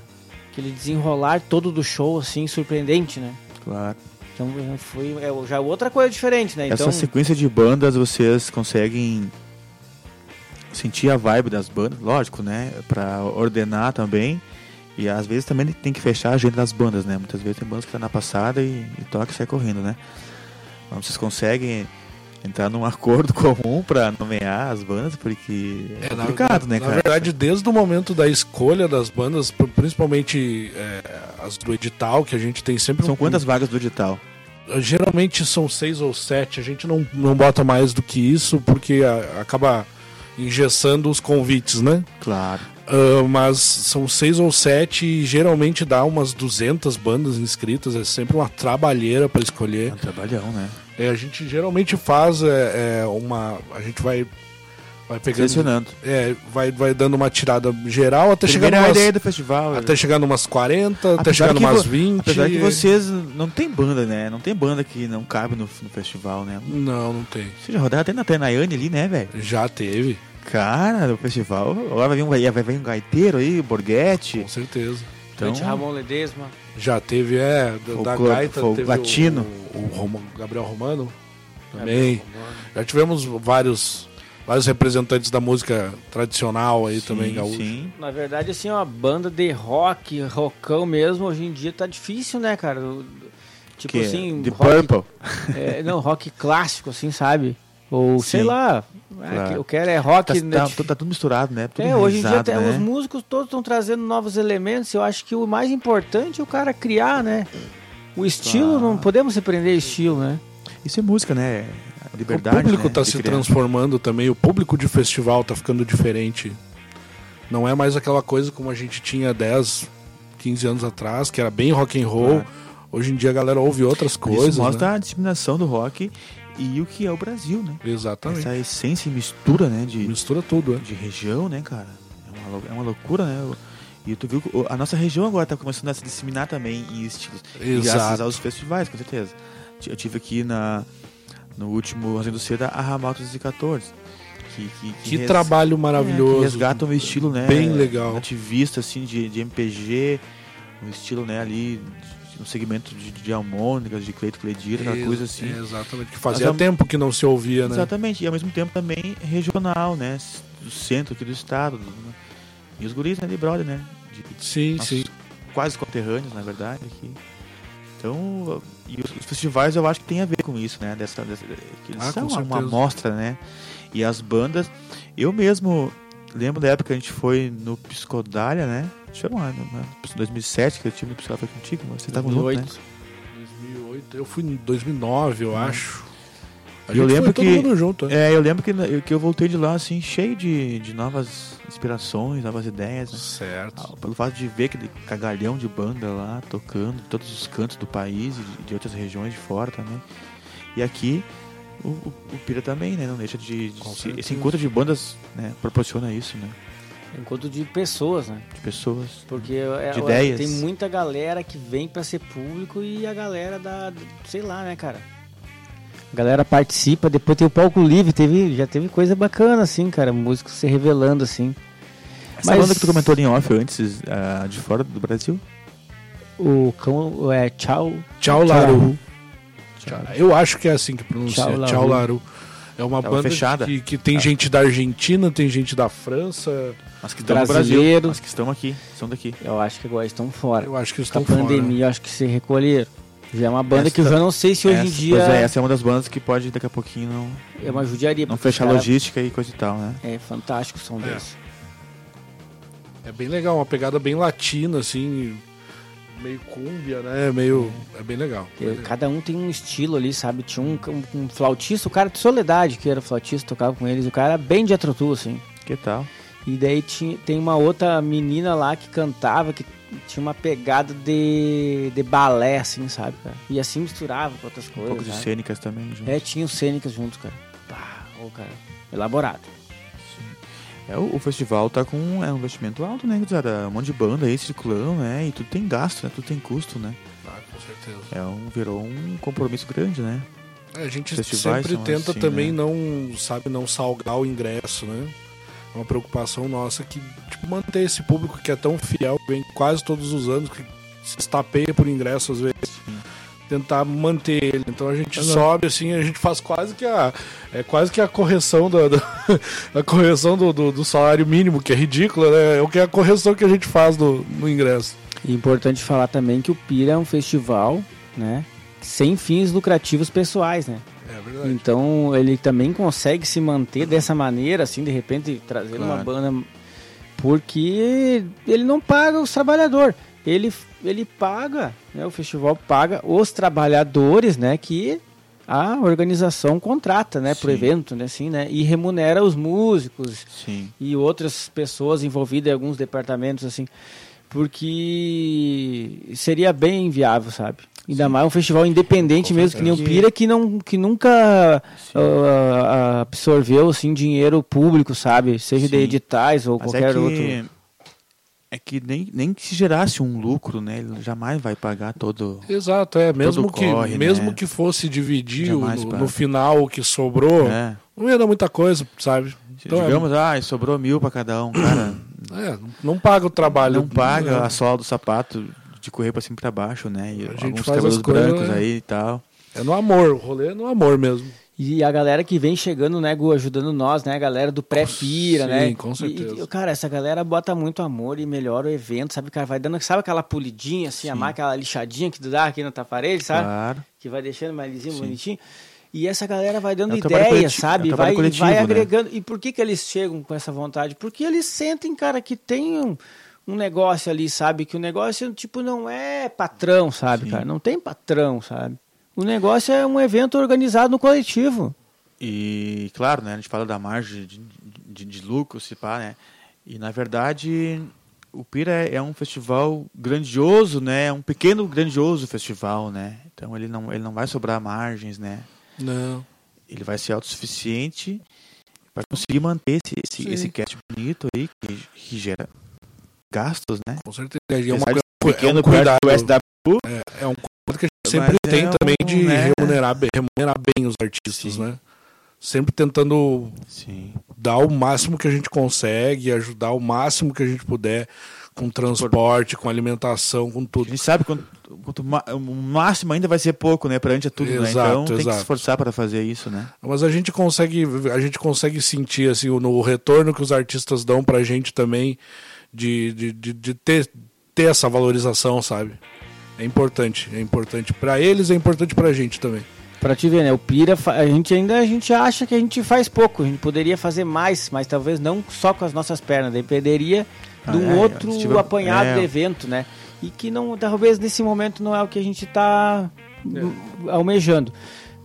aquele desenrolar todo do show assim surpreendente, né? Claro. Então foi é, já outra coisa diferente, né? Então Essa sequência de bandas vocês conseguem sentir a vibe das bandas, lógico, né? Pra ordenar também. E às vezes também tem que fechar a agenda das bandas, né? Muitas vezes tem bandas que tá na passada e, e toca e sai correndo, né? Mas vocês conseguem entrar num acordo comum pra nomear as bandas, porque é, É, na- complicado, na, né, na cara? verdade, desde o momento da escolha das bandas, pr- principalmente é, as do edital, que a gente tem sempre. São um- quantas vagas do edital? Geralmente são seis ou sete. A gente não, não bota mais do que isso, porque a- acaba engessando os convites, né? Claro. Ah, mas são seis ou sete e geralmente dá umas 200 bandas inscritas. É sempre uma trabalheira para É escolher. um trabalhão, né? É, a gente geralmente faz é, é, uma. A gente vai. Vai pegando. Selecionando. É, vai, vai dando uma tirada geral até chegar Primeira numas, ideia do festival. até chegar numas 40, até Apesar chegar que numas vo- 20. Apesar que vocês não tem banda, né? Não tem banda que não cabe no, no festival, né? Não, não tem. Vocês já rodaram até na Tenayane ali, né, velho? Já teve, Cara, no festival, agora vai vir um, vai vir um gaiteiro aí, Borghetti. com certeza. Então, Então, Ramon Ledesma. Já teve, é, da, da gaita, teve latino. O, o Roma- Gabriel Romano também. Já tivemos vários, vários representantes da música tradicional aí também, gaúcho. Sim. Na verdade, assim, uma banda de rock, rockão mesmo, hoje em dia tá difícil, né, cara? O- Tipo Que assim, The rock, Purple. é, não, rock clássico, assim, sabe? Ou sei Sim. lá, é, Claro. que eu quero é rock. Tá, né, tá- dif- tá tudo misturado, né? Tudo é, hoje em dia até né? os músicos todos estão trazendo novos elementos. Eu acho que o mais importante é o cara criar, né? O estilo, Claro. não podemos se prender a estilo, né? Isso é música, né? A O liberdade, público né? está de se criar. transformando também, o público de festival está ficando diferente. Não é mais aquela coisa como a gente tinha 10, 15 anos atrás, que era bem rock and roll. Claro. Hoje em dia a galera ouve outras coisas. Isso mostra né? a disseminação do rock e o que é o Brasil, né? Exatamente. Essa essência e mistura, né? De, Mistura tudo, é. de região, né, cara? É uma, é uma loucura, né? E tu viu que a nossa região agora tá começando a se disseminar também em estilos. E graças Exato. aos festivais, com certeza. Eu tive aqui na, no último Rosendo Seda a Ramal 314. Que, que, Que res- trabalho é, maravilhoso. que resgata um estilo, né? Bem legal. Ativista, assim, de, de MPG. Um estilo, né, ali, um segmento de, de harmônicas, de Cleito Cledira, aquela Ex- coisa assim. é, exatamente. Que fazia Mas, tempo que não se ouvia, né? Exatamente, e ao mesmo tempo também regional, né? Do centro aqui do estado. do- né? E os guris, né, de brother, né? De Sim, sim. quase conterrâneos, na verdade. Aqui. Então, E os, os festivais eu acho que tem a ver com isso, né? Dessa, dessa que eles Ah, são uma amostra, né? E as bandas, eu mesmo lembro da época que a gente foi no Piscodália, né? Deixa eu lá, no, no 2007 que eu tive no Piscodália foi contigo, você tava junto, né? 2008. 2008, eu fui em 2009, eu acho. A Eu gente lembro que- junto. né? É, eu lembro que, que eu voltei de lá assim, cheio de, de novas inspirações, novas ideias, né? Certo. Ah, Pelo fato de ver aquele cagalhão de banda lá tocando em todos os cantos do país e de- de outras regiões de fora também. E aqui o, o, o Pira também, né? Não deixa de. de se- esse encontro de bandas né, proporciona isso, né? Encontro de pessoas, né? De pessoas. Porque é, De é, ideias. tem muita galera que vem pra ser público e a galera da. sei lá, né, cara? A galera participa, depois tem o palco livre, teve, já teve coisa bacana, assim, cara, músicos se revelando, assim. Essa Mas- banda que tu comentou em off antes, ah, de fora do Brasil? O cão é Tchau. Tchau, Laru. Tchau. Eu acho que é assim que pronuncia. Tchau, Tchau, Laru. Laru. É uma Tava banda fechada. que, que tem Tá. gente da Argentina, tem gente da França. Mas que estão no Brasil. Mas que estão aqui, são daqui. Eu acho que agora estão fora. Eu acho que estão fora. pandemia, eu acho que se recolheram. Já é uma banda que eu Essa- já não sei se hoje em Essa- dia Pois é, essa é uma das bandas que pode daqui a pouquinho não, é uma judiaria. não fechar cara- logística e coisa e tal, né? É fantástico o som É. deles. É bem legal, uma pegada bem latina, assim. Meio cúmbia, né? Meio. É bem legal. Eu- cada um tem um estilo ali, sabe? Tinha um, um, um flautista, o cara de Soledade, que era flautista, tocava com eles. O cara era bem de atrotu, assim. Que tal? E daí tinha, tem uma outra menina lá que cantava, que tinha uma pegada de, de balé, assim, sabe, cara? E assim misturava com outras Um coisas. pouco de sabe? cênicas também. junto. É, tinha os cênicas juntos, cara. Pá, ô, cara. Elaborado. É, o, o festival tá com é um investimento alto, né, gurizada? Um monte de banda aí circulando, né? E tudo tem gasto, né? Tudo tem custo, né? Ah, com certeza. É um, virou um compromisso grande, né? É, a gente Festivais sempre tenta assim, também né? não, sabe, não salgar o ingresso, né? É uma preocupação nossa que, tipo, manter esse público que é tão fiel, vem quase todos os anos, que se estapeia por ingresso às vezes. Tentar manter ele. Então a gente sobe assim, a gente faz quase que a. É quase que a correção da, da, a correção do, do, do salário mínimo, que é ridícula, né? É o que é a correção que a gente faz do, no ingresso. E importante falar também que o Pira é um festival, né? Sem fins lucrativos pessoais, né? É verdade. Então ele também consegue se manter dessa maneira, assim, de repente trazendo uma Claro. banda. Porque ele não paga os trabalhadores. Ele, ele paga, né? O festival paga os trabalhadores, né? Que a organização contrata, né? Pro Sim. evento, né? Assim, né? E remunera os músicos Sim. e outras pessoas envolvidas em alguns departamentos, assim. Porque seria bem inviável, sabe? Ainda mais um festival independente Com mesmo, que nem o. Pira, que, não, que nunca ah, absorveu assim, dinheiro público, sabe? Seja de Sim. editais ou Mas qualquer é que, outro. É que nem, nem que se gerasse um lucro, né? Ele jamais vai pagar todo. Exato, é. Mesmo, que, corre, mesmo né? que fosse dividir o- no, final o que sobrou, né? não ia dar muita coisa, sabe? Então, é- Digamos, ah, sobrou mil pra cada um, cara. é, não- paga o trabalho. não paga É. a sola do sapato de correr pra cima e pra baixo, né? E A gente alguns faz cabelos as coisas, brancos né? aí e tal. É no amor, o rolê é no amor mesmo. E a galera que vem chegando, né, Gu, ajudando nós, né, a galera do pré-pira, Sim, né? com E- certeza. E, cara, essa galera bota muito amor e melhora o evento, sabe, cara? Vai dando, sabe aquela polidinha, assim, a marca, aquela lixadinha que tu dá aqui na tua parede, sabe? Claro. que vai deixando mais lisinho, Sim. bonitinho. E essa galera vai dando É ideia, coletivo- sabe? é vai, vai né? agregando. E por que, que eles chegam com essa vontade? Porque eles sentem, cara, que tem um, um negócio ali, sabe? Que o negócio, tipo, não é patrão, sabe, Sim. cara? Não tem patrão, sabe? O negócio é um evento organizado no coletivo. E, claro, né? A gente fala da margem de, de, de lucro, se pá, né? E, na verdade, o Pira é, é um festival grandioso, né? É um pequeno, grandioso festival, né? Então, ele não, ele não vai sobrar margens, né? Não. Ele vai ser autossuficiente para conseguir manter esse, esse, esse cast bonito aí, que, que gera gastos, né? Com certeza. E é, uma, é um pequeno cuidado. perto do SW, É, é um que a gente sempre Mas tem é também um, de né? remunerar, bem, remunerar bem os artistas, Sim. né? Sempre tentando Sim. dar o máximo que a gente consegue, ajudar o máximo que a gente puder com transporte, com alimentação, com A tudo. gente sabe quanto, quanto o máximo ainda vai ser pouco, né? Perante a tudo, né? Exato, Então tem que exato. se esforçar para fazer isso, né? Mas a gente consegue, a gente consegue sentir assim, o, no retorno que os artistas dão pra gente também de, de, de, de ter, ter essa valorização, sabe? É importante, é importante para eles, é importante pra gente também. Pra te ver, né? O Pira, a gente ainda a gente acha que a gente faz pouco. A gente poderia fazer mais, mas talvez não só com as nossas pernas. Dependeria Ah, de um é, outro apanhado é. do evento, né? E que não, talvez nesse momento não é o que a gente tá hum, almejando.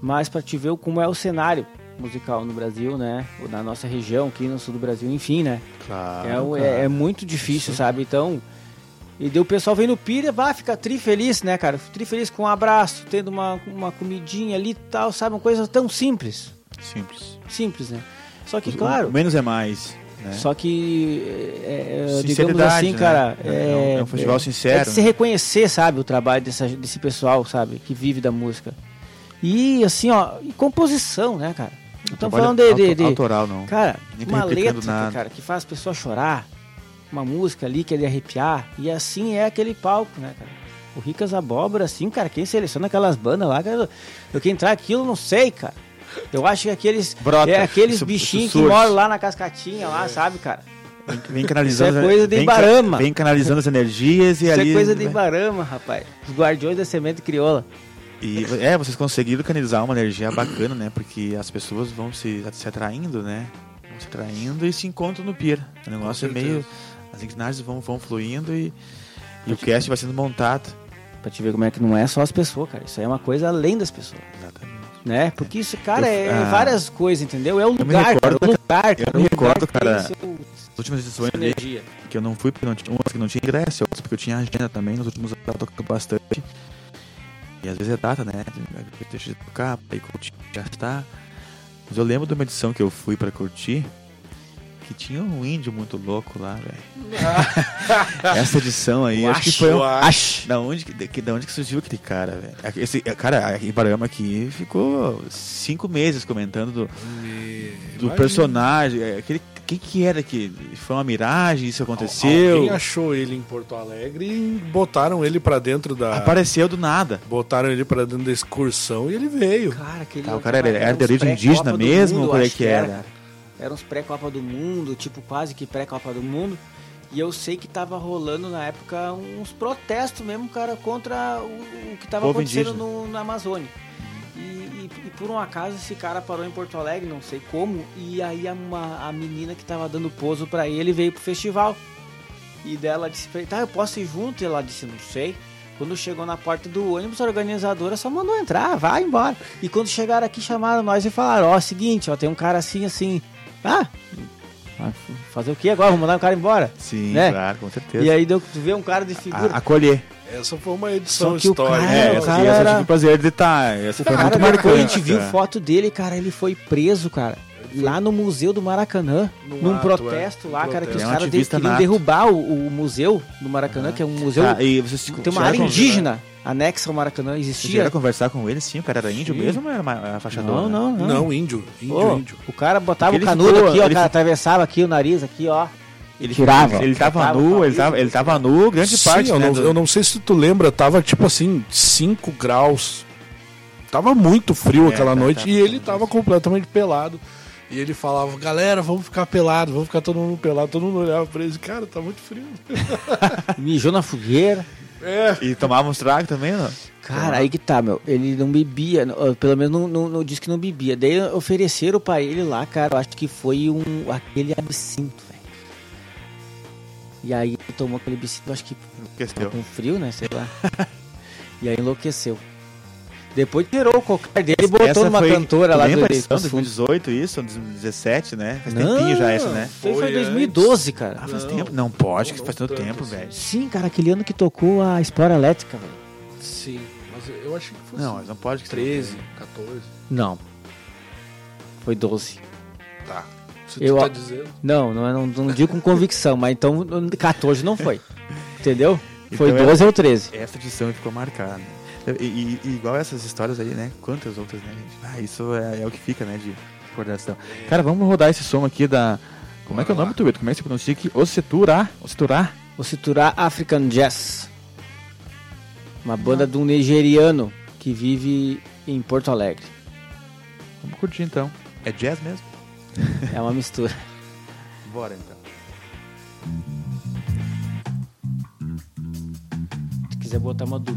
Mas pra te ver como é o cenário musical no Brasil, né? Ou na nossa região, aqui no sul do Brasil, enfim, né? Claro. É, é, é muito difícil, sabe? Então. E daí o pessoal vem no Pira, vai ficar tri feliz, né, cara? Tri feliz com um abraço, tendo uma, uma comidinha ali e tal, sabe? Uma coisa tão simples. Simples. Simples, né? Só que, claro. o menos é mais. Né? Só que, é, é, digamos assim, né? cara. É, é um- é um festival sincero, É de se né? reconhecer, sabe, o trabalho dessa, desse pessoal, sabe, que vive da música. E, assim, ó, e composição, né, cara? Não estamos falando de, de, de- autoral, não. Cara, tá uma replicando letra, nada. cara, que faz as pessoas chorar. Uma música ali que é de arrepiar. E assim é aquele palco, né, cara? O Ricas Abóbora, assim, cara, quem seleciona aquelas bandas lá, cara, eu que entrar aquilo, não sei, cara. Eu acho que aqueles. Brota, é aqueles isso- bichinhos isso que moram lá na cascatinha, lá, sabe, cara? Vem, vem canalizando. Isso é coisa de vem Ibarama. Vem canalizando as energias e Isso ali. é coisa de Ibarama, rapaz. Os guardiões da semente crioula. E é, vocês conseguiram canalizar uma energia bacana, né? Porque as pessoas vão se, se atraindo, né? Vão se atraindo e se encontram no pier. O negócio é meio. As engrenagens vão, vão fluindo e, e o cast vai sendo montado. Pra te ver como é que não é só as pessoas, cara. Isso aí é uma coisa além das pessoas. Exatamente. Né? Porque isso, cara, Eu- é ah, várias coisas, entendeu? É o lugar, cara. recordo O lugar, cara. eu me recordo, cara, As últimas edições ali, que eu não fui porque não tinha, umas que não tinha ingresso, outras porque eu tinha agenda também, nos últimos anos eu toco bastante. E às vezes é data, né? Deixa de tocar, ir curtir, gastar. Mas eu lembro de uma edição que eu fui pra curtir, que tinha um índio muito louco lá, velho. Essa edição aí, acho que foi um... Acho. Da onde, que- que, da onde que surgiu aquele cara, velho? Esse, cara, a Ibarama aqui ficou cinco meses comentando do, Me- do Imagina. personagem. é, Aquele, quem que era que foi uma miragem? Isso aconteceu? Alguém achou ele em Porto Alegre e botaram ele pra dentro da. Apareceu do nada. Botaram ele pra dentro da excursão e ele veio. Cara, aquele Tá, o cara era- era era de origem indígena mesmo, Mundo, qual é acho que era? cara. Era uns pré-Copa do Mundo, tipo quase que pré-Copa do Mundo. E eu sei que tava rolando na época uns protestos mesmo, cara, contra o, o que tava Povo acontecendo no, na Amazônia. E, e- e por um acaso esse cara parou em Porto Alegre, não sei como, e aí a, uma- a menina que tava dando pouso pra ele veio pro festival. E dela disse pra ele, tá, eu posso ir junto? E ela disse, não sei. Quando chegou na porta do ônibus, a organizadora só mandou entrar, vai embora. E quando chegaram aqui, chamaram nós e falaram, ó, seguinte, ó, tem um cara assim, assim. Ah, fazer o que agora? Vamos mandar o cara embora? Sim, Né? claro, com certeza. E aí deu, tu vê um cara de figura. A- acolher. Essa foi uma edição histórica. cara- É, essa, essa eu era- tive o prazer de estar. Essa foi cara, muito marcante. a gente viu foto dele, cara, ele foi preso, cara. Lá no Museu do Maracanã, Num num ato, protesto é. lá, cara, que os. É um caras de- queriam nato. derrubar o, o museu do Maracanã, que é um museu. Tá, e vocês tem uma área indígena anexa ao Maracanã, existia. a conversar com ele, sim? O cara era índio Sim. mesmo ou era uma, uma fachadora? Não, não, não. Não, índio. Índio, Ô, índio. O cara botava Porque o ele canudo ficou- aqui, ó, ele cara, ficou- atravessava aqui o nariz, aqui, ó. Ele Tirava. Ele tava Botava nu, ele tava, ele tava nu, grande Sim, parte, eu, né? não, do- eu não sei se tu lembra, tava tipo assim, 5 graus. Tava muito frio É, aquela tá, noite tá, e tá, ele tá. tava completamente pelado. E ele falava, galera, vamos ficar pelado, vamos ficar todo mundo pelado. Todo mundo olhava pra ele, cara, tá muito frio. Mijou na fogueira. É. E tomava uns tragos também, não? Cara, aí que tá, meu. Ele não bebia, ó, pelo menos não, não, não disse que não bebia. Daí ofereceram pra ele lá, cara, eu acho que foi um aquele absinto, velho. E aí ele tomou aquele absinto, eu acho que Enlouqueceu. com frio, né? Sei lá. e aí enlouqueceu. Depois tirou o cocar dele e botou Essa numa foi- cantora lá do lembra do- edição, dos fundos. 2018, isso? 2017, né? Faz Não, tempinho já essa, né? Foi, foi Foi 2012, cara. Ah, faz Não, tempo? Não pode, que faz tanto tanto tempo, assim. velho. Sim, cara, aquele ano que tocou a Espora Elétrica, velho. Sim, mas eu achei que fosse Não, mas não pode que 13, 14. Não. Foi 12. Tá. Se Eu- tu tá dizendo. Não, não, não, não digo com convicção, mas então 14 não foi. Entendeu? Foi Então é- 12 ou 13. Essa edição ficou marcada. E, e- igual essas histórias aí, né? Quantas outras, né, gente? Ah, isso é, é o que fica, né, de recordação. Cara, vamos rodar esse som aqui da... Como é que é o nome, Tubeto? Como é que se pronuncia aqui? Ociturá? Ociturá? O Citurá African Jazz. Uma banda de um nigeriano que vive em Porto Alegre. Vamos curtir, então. É jazz mesmo? É uma mistura. Bora, então. Se quiser botar uma do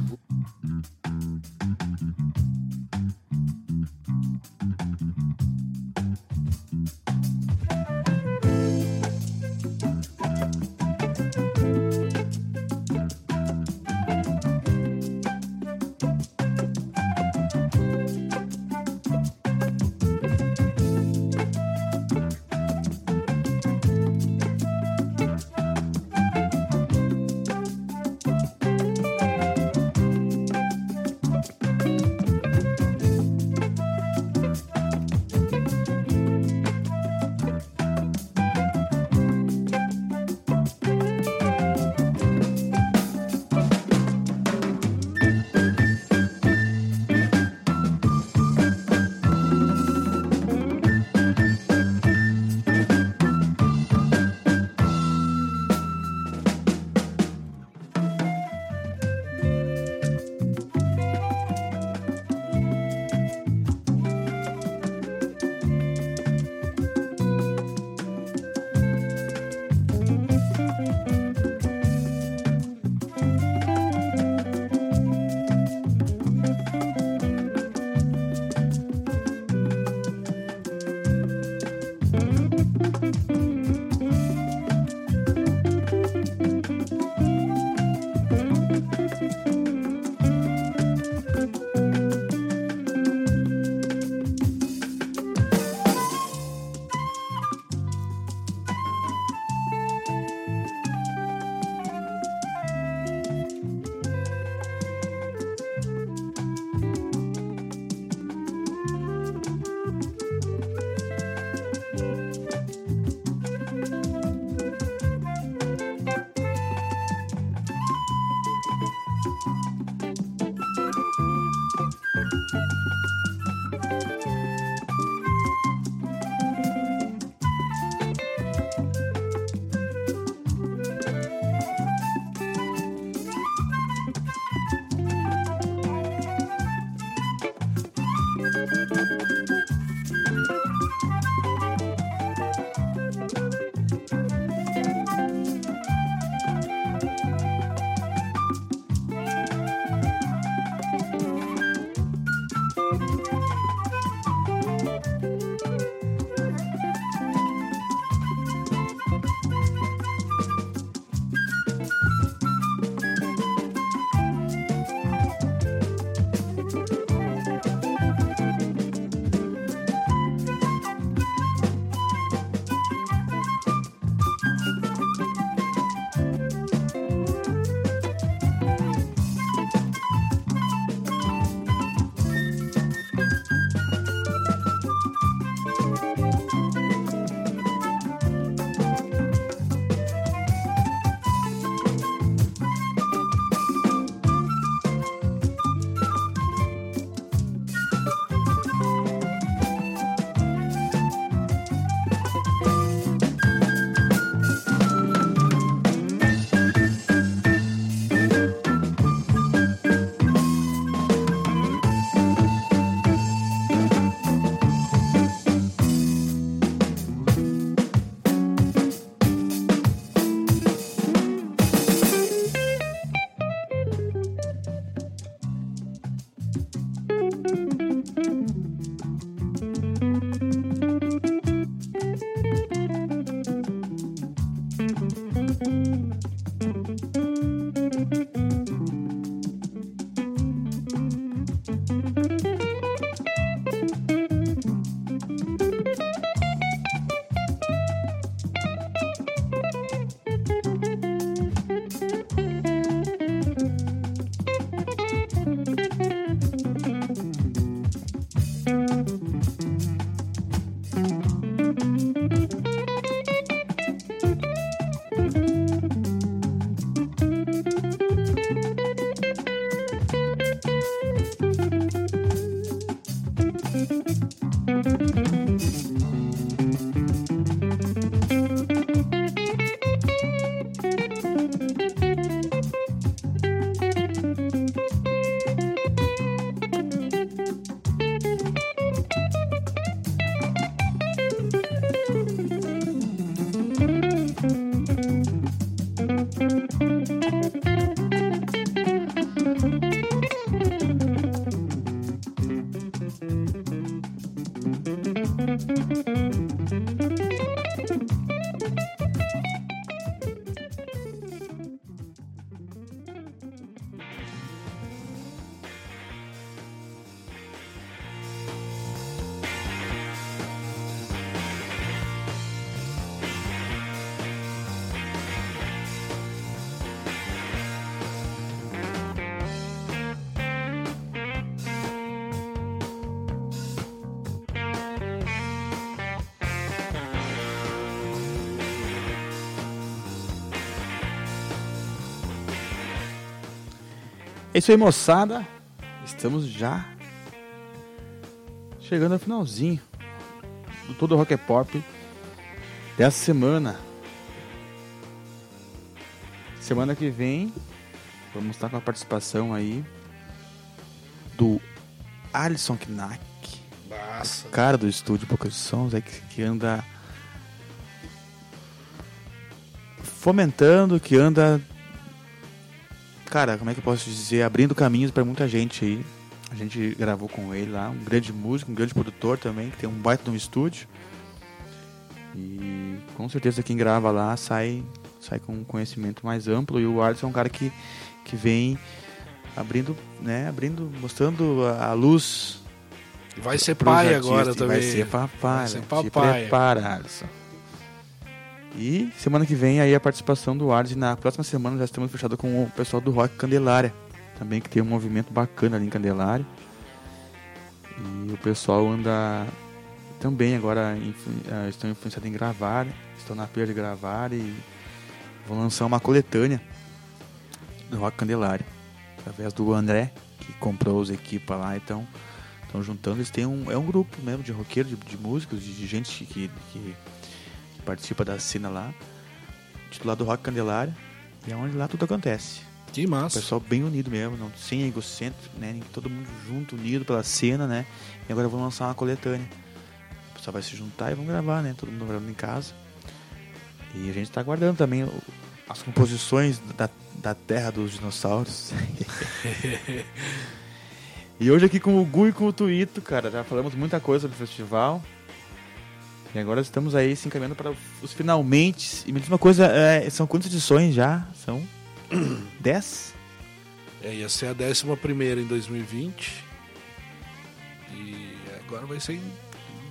É isso aí, moçada. Estamos já chegando ao finalzinho do Todo Rock é Pop dessa semana. Semana que vem vamos estar com a participação aí do Alisson Knack, Nossa. cara do estúdio Boca de Sons, aí que, que anda fomentando, que anda cara, como é que eu posso dizer, abrindo caminhos para muita gente aí. A gente gravou com ele lá, um grande músico, um grande produtor também, que tem um baita de um estúdio. E com certeza quem grava lá sai, sai com um conhecimento mais amplo. E o Alisson é um cara que, que vem abrindo, né, abrindo, mostrando a, a luz. Vai ser pai artistas. agora também. Vai ser papai. Vai ser papai. Te prepara, Alisson. E semana que vem aí a participação do Ars e na próxima semana já estamos fechados com o pessoal do Rock Candelária, também que tem um movimento bacana ali em Candelária. E o pessoal anda também agora influ- eh, estão influenciados em gravar, estão na pira de gravar e vão lançar uma coletânea do Rock Candelária, através do André, que comprou os equipas lá, então estão juntando, eles têm um, é um grupo mesmo de roqueiros, de, de músicos, de, de gente que, que participa da cena lá, titulado Rock Candelária, e é onde lá tudo acontece. Que O massa. pessoal bem unido mesmo, não, sem egocêntrico, né? Todo mundo junto, unido pela cena, né? E agora vão lançar uma coletânea. O pessoal vai se juntar e vão gravar, né? Todo mundo gravando em casa. E a gente tá aguardando também o- as composições da, da terra dos dinossauros. e hoje aqui com o Gu e com o Tuito, cara, já falamos muita coisa do festival. E agora estamos aí se encaminhando para os finalmente. E me diz uma coisa, é, são quantas edições já? São 10? É, ia ser a 11 primeira em 2020. E agora vai ser em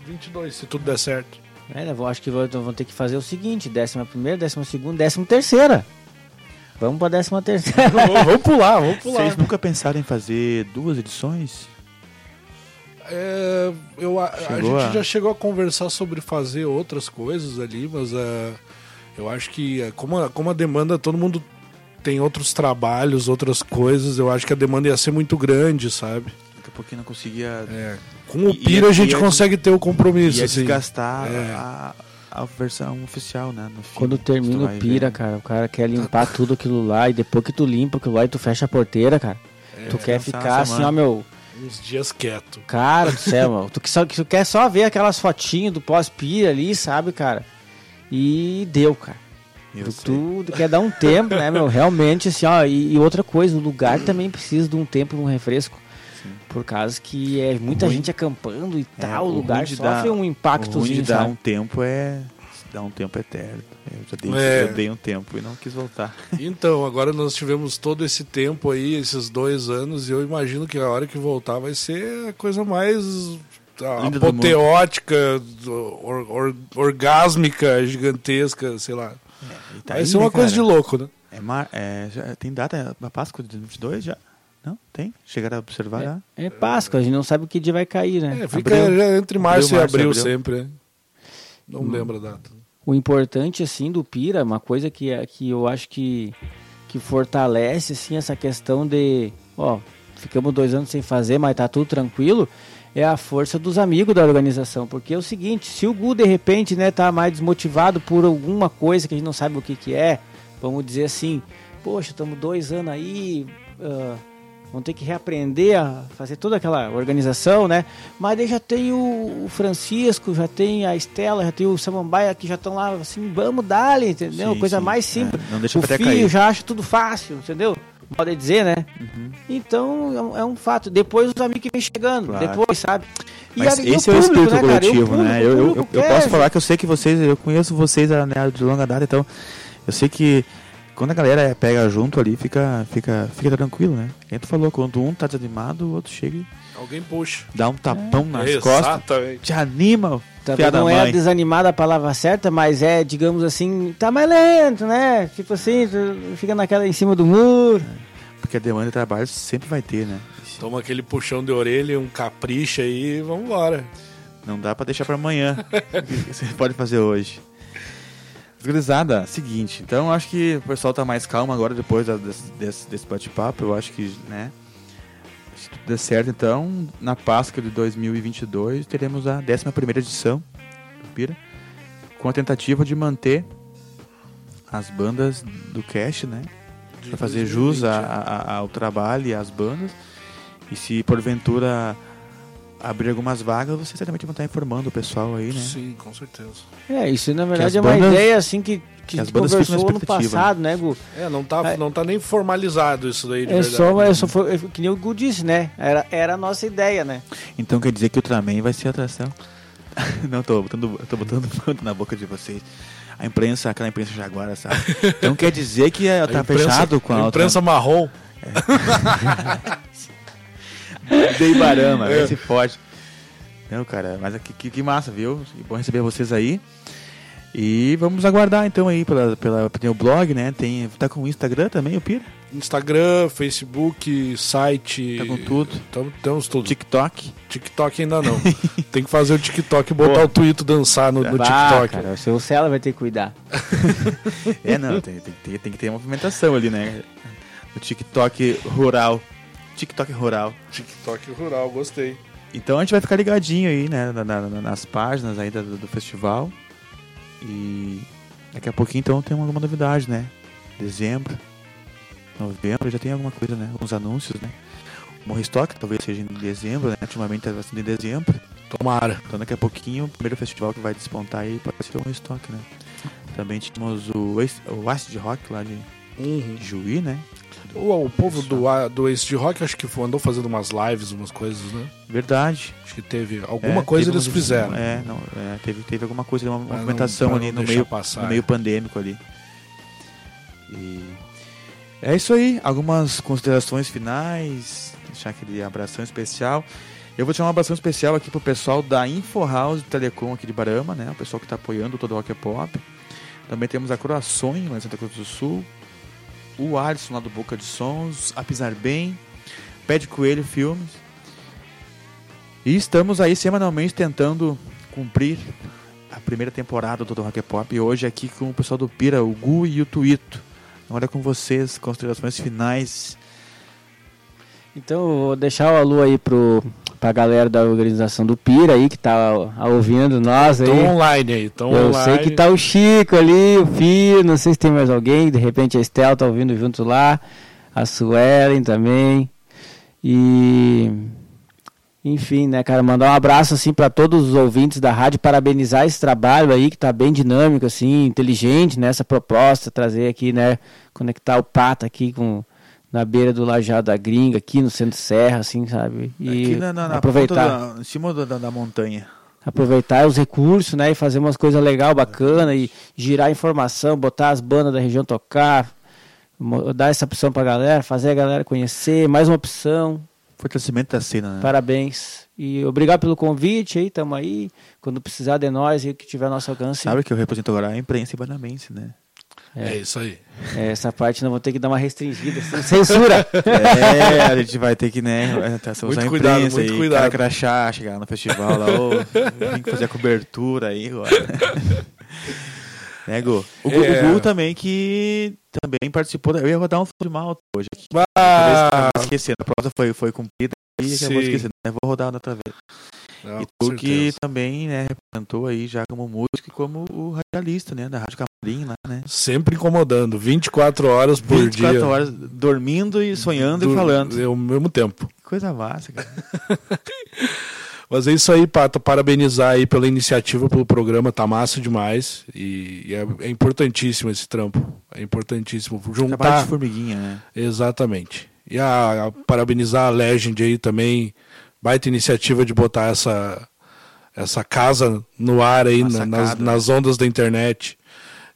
22, se tudo der certo. É, né, vou- acho que vão, vão ter que fazer o seguinte: décima primeira, décima segunda, décima terceira. Vamos pra décima terceira. vamos pular, vamos pular. Vocês nunca pensaram em fazer duas edições? É, eu, a, a gente a- já chegou a conversar sobre fazer outras coisas ali, mas é, eu acho que é, como a, como a demanda, todo mundo tem outros trabalhos, outras coisas, eu acho que a demanda ia ser muito grande, sabe? Daqui a pouquinho não conseguia. É, com o Pira e- a gente e- consegue ter o compromisso. ia assim. desgastar É. a, a versão oficial, né? No fim, Quando termina o pira, ver. cara, o cara quer limpar tudo aquilo lá e depois que tu limpa aquilo lá e tu fecha a porteira, cara. tu quer ficar assim, ó, meu. Uns dias quieto. Cara do céu, mano. Tu, que só, tu quer só ver aquelas fotinhas do pós-pira ali, sabe, cara? E deu, cara. Eu Tu, sei. tu quer dar um tempo, né, meu? Realmente, assim, ó. E, e outra coisa, o lugar também precisa de um tempo, de um refresco. Por causa que é muita ruim- gente acampando e É, tal, o o lugar sofre dar- um O ruim de dar sabe? um tempo é. Dar um tempo eterno. Eu já dei, É. eu dei um tempo e não quis voltar. Então, agora nós tivemos todo esse tempo aí, esses dois anos, e eu imagino que a hora que voltar vai ser a coisa mais apoteótica, or- or- orgásmica, gigantesca, sei lá. E tá vai aí, ser né, uma coisa de louco, né? É, mar... é, já tem data da Páscoa de 22 já? Não? Tem? Chegaram a observar já? É Páscoa, a gente não sabe que dia vai cair, né? É, fica Abril. já entre março Abril, e março, abril, abril. sempre, né? Não Hum. lembro a data. O importante, assim, do Pira, uma coisa que, é- que eu acho que, que fortalece, assim, essa questão de, ó, ficamos dois anos sem fazer, mas tá tudo tranquilo, é a força dos amigos da organização. Porque é o seguinte, se o Gu, de repente, né, tá mais desmotivado por alguma coisa que a gente não sabe o que que é, vamos dizer assim, poxa, estamos dois anos aí, ah, vamos ter que reaprender a fazer toda aquela organização, né? Mas daí já tem o Francisco, já tem a Estela, já tem o Samambaia que já estão lá assim, vamos dar entendeu? Sim, Coisa sim. mais simples. É, não deixa o filho cair. já acha tudo fácil, entendeu? Pode dizer, né? Uhum. Então é um, é um fato. Depois os amigos que vem chegando, Claro. depois, sabe? E Mas a- esse é o espírito? E coletivo, público- né? Eu, eu, eu, eu posso falar que eu sei que vocês, eu conheço vocês né, de longa data, então eu sei que quando a galera pega junto ali, fica, fica, fica tranquilo, né? Quem tu falou, quando um tá desanimado, o outro chega e Alguém puxa. dá um tapão nas costas, Exatamente. te anima, fiada não é mãe. desanimada a palavra certa, mas é, digamos assim, tá mais lento, né? Tipo assim, tu fica naquela em cima do muro. Porque a demanda de trabalho sempre vai ter, né? Toma aquele puxão de orelha, um capricho aí e vambora. Não dá pra deixar pra amanhã. O que Você pode fazer hoje. Gurizada, seguinte, então acho que o pessoal tá mais calmo agora depois desse, desse, desse bate-papo. Eu acho que, né? Se tudo der certo, então, na Páscoa de 2022 teremos a 11 edição do Pira, com a tentativa de manter as bandas do cast, né? Pra fazer 2020, jus a- a- ao trabalho e às bandas. E se porventura abrir algumas vagas, vocês certamente vão estar informando o pessoal aí, né? Sim, com certeza. É, isso na verdade é uma bandas- ideia assim que, que, que as bandas conversou ano expectativa, passado, né, Gu? É, não tá, É. não tá nem formalizado isso daí de É verdade. só, é só foi, é que nem o Gu disse, né? Era, era a nossa ideia, né? Então quer dizer que o Ultraman vai ser a atração. Não, tô botando, tô botando na boca de vocês. A imprensa, aquela imprensa jaguara, sabe? Então quer dizer que é, A tá imprensa- fechado com a, a imprensa marrom. outra... Dei barama, É. vê se pode. Não, cara, mas que, que, que massa, viu? Que bom receber vocês aí. E vamos aguardar então aí pela, pela, tem o blog, né? Tem, tá com o Instagram também, o Pira? Instagram, Facebook, site. Tá com tudo. Tamo, temos tudo. TikTok. TikTok ainda não. Tem que fazer o TikTok e botar Boa. o Twitter dançar no, no Bah, TikTok. cara, o seu Cela vai ter que cuidar. É, não, tem, tem, que ter- tem que ter movimentação ali, né? No TikTok rural. TikTok rural. TikTok rural, gostei. Então a gente vai ficar ligadinho aí, né, na- na- nas páginas aí do, do festival. E daqui a pouquinho então tem alguma novidade, né? Dezembro, novembro já tem alguma coisa, né? Alguns anúncios, né? O Morristock talvez seja em dezembro, né? Ultimamente tá sendo em dezembro. Tomara. Então daqui a pouquinho o primeiro festival que vai despontar aí pode ser o Morristock, né? Também tínhamos o, o Acid Rock lá de, Uhum. de Juí, né? O, o povo do, do Ace de Rock acho que andou fazendo umas lives, umas coisas, né? Verdade. Acho que teve alguma É, coisa teve eles umas- fizeram. É, não, é, teve, teve alguma coisa, uma Pra não- movimentação pra ali não no meio, passar, no meio pandêmico ali. E é isso aí. Algumas considerações finais. Deixar aquele abração especial. Eu vou deixar um abração especial aqui pro pessoal da Info House Telecom aqui de Barama, né? O pessoal que está apoiando todo o Rock Pop. Também temos a Croações, lá em Santa Cruz do Sul. O Alisson lá do Boca de Sons. A Pisar Bem. Pé de Coelho Filmes. E estamos aí semanalmente tentando cumprir a primeira temporada do Rock é Pop. E hoje aqui com o pessoal do Pira, o Gu e o Tuito. Agora é com vocês, considerações finais. Então vou deixar o alô aí pro, pra galera da organização do Pira aí que tá ouvindo nós aí. Estão online aí, estão Eu online. sei que tá o Chico ali, o Fio, não sei se tem mais alguém, de repente a Estel tá ouvindo junto lá, a Suelen também. E enfim, né, cara, mandar um abraço assim para todos os ouvintes da rádio, parabenizar esse trabalho aí que tá bem dinâmico assim, inteligente nessa proposta, trazer aqui, né, conectar o Pata aqui com na beira do Lajado da Gringa, aqui no centro Serra, assim, sabe? E aqui na, na, na aproveitar da- em cima da, da- montanha. aproveitar os recursos, né, e fazer umas coisas legal, bacana e girar informação, botar as bandas da região tocar, dar essa opção pra galera, fazer a galera conhecer, mais uma opção. Fortalecimento da cena, né? Parabéns. E obrigado pelo convite aí, tamo aí. Quando precisar de nós e que tiver nosso alcance. Sabe que eu represento agora a imprensa ibanamense, né? É isso aí. é, essa parte não vou ter que dar uma restringida, assim, censura. É, a gente vai ter que, né? Usar Muito a cuidado, imprensa muito aí, cuidado. cara crachá, chegar no festival lá, ô, tem que fazer a cobertura aí agora. né, Gu? O, Gu- É. o Gu também que também participou, da- eu ia rodar um flow de malta hoje aqui. Ah, esquecendo, a prosa foi, foi cumprida e acabou esquecendo. né? Vou rodar outra vez. Não, e tu que também, né, representou aí já como músico e como o radialista, né, da Rádio Camarim lá, né? Sempre incomodando, 24 horas por 24 dia. horas dormindo e sonhando Do- e falando. Ao mesmo tempo. Que coisa massa, cara. Mas é isso aí, Pato. Parabenizar aí pela iniciativa, pelo programa, tá massa demais. E, e é, é importantíssimo esse trampo. É importantíssimo Trabalho juntar. de formiguinha, né? Exatamente. E a, a parabenizar a Legend aí também. Baita iniciativa de botar essa, essa casa no ar aí, na- nas, sacada. nas ondas da internet.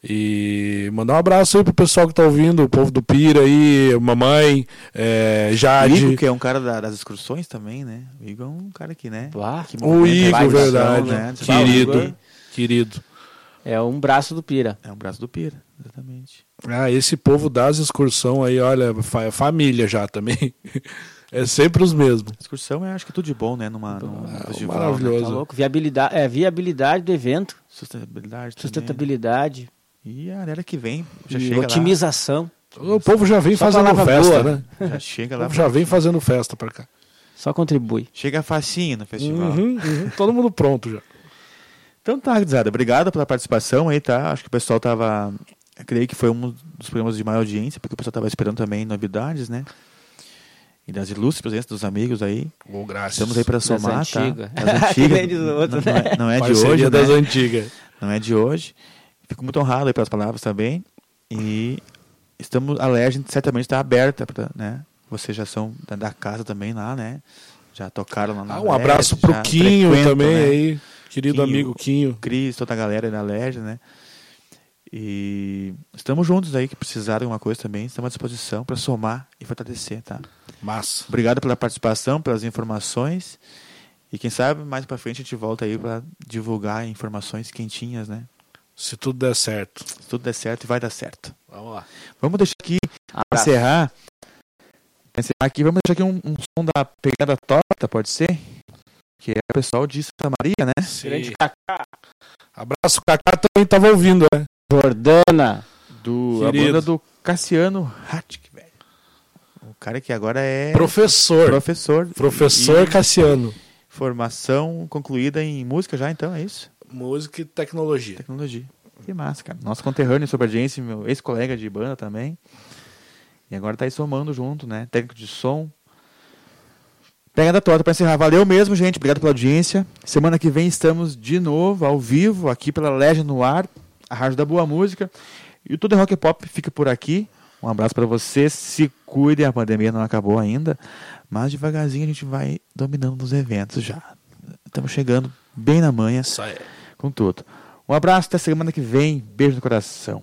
E mandar um abraço aí pro pessoal que tá ouvindo, o povo do Pira aí, mamãe, é, O Jade. Igor, que é um cara da- das excursões também, né? O Igor é um cara que, né? Que O Igor, verdade. né? Querido, Igor. querido. É um braço do Pira. É um braço do Pira, exatamente. Ah, esse povo das excursão aí, olha, fa- família já também. É sempre os mesmos. Excursão é, acho que tudo de bom, né? Numa, num festival. maravilhoso. Tá louco? Viabilidade, é, viabilidade do evento, Né? Sustentabilidade. também. sustentabilidade E a galera que vem já e chega otimização. O povo já vem Só fazendo festa, boa. né? lá. Já chega O lá. povo já vem fazendo festa pra cá. Só contribui. Chega facinho no festival. Uhum, uhum. Todo mundo pronto já. Então tá, gurizada. Obrigado pela participação aí, tá? Acho que o pessoal tava. Eu creio que foi um dos programas de maior audiência, porque o pessoal tava esperando também novidades, né? E das ilustres presenças dos amigos aí. Ô, graças. Estamos aí para somar, antigas. tá? Das antigas. Que nem diz o outro, não, não é, não é de hoje, das né? antigas. Não é de hoje. Fico muito honrado aí pelas palavras também. E estamos, a Legend certamente está aberta, pra, né? Vocês já são da, da casa também lá, né? Já tocaram lá na Ah, um abraço Legend, pro Quinho também né? aí. Querido Quinho. amigo Quinho. Cris, toda a galera aí da Legend, né? E estamos juntos aí, que precisar de alguma coisa também, estamos à disposição para somar e fortalecer, tá? Massa. Obrigado pela participação, pelas informações. E quem sabe mais para frente a gente volta aí para divulgar informações quentinhas, né? Se tudo der certo. Se tudo der certo e vai dar certo. Vamos lá. Vamos deixar aqui, para encerrar, pra encerrar aqui, vamos deixar aqui um, um som da pegada torta, pode ser? Que é o pessoal de Santa Maria, né? Grande Abraço, Kaká também tava ouvindo, né? Jordana. Do, a Querido. banda do Cassiano Hattick, velho. O cara que agora é Professor. professor. Professor E Cassiano. formação concluída em música já, então, é isso? Música e tecnologia. Tecnologia. Que massa, cara. Nosso conterrâneo sobre audiência, meu ex-colega de banda também. E agora tá aí somando junto, né? Técnico de som. Pega da torta para encerrar. Valeu mesmo, gente. Obrigado pela audiência. Semana que vem estamos de novo, ao vivo, aqui pela Legend no ar, a Rádio da Boa Música. E o Tudo é Rock e Pop fica por aqui. Um abraço para vocês. Se cuidem, a pandemia não acabou ainda. Mas devagarzinho a gente vai dominando nos eventos já. Estamos chegando bem na manhã com tudo. Um abraço, até semana que vem. Beijo no coração.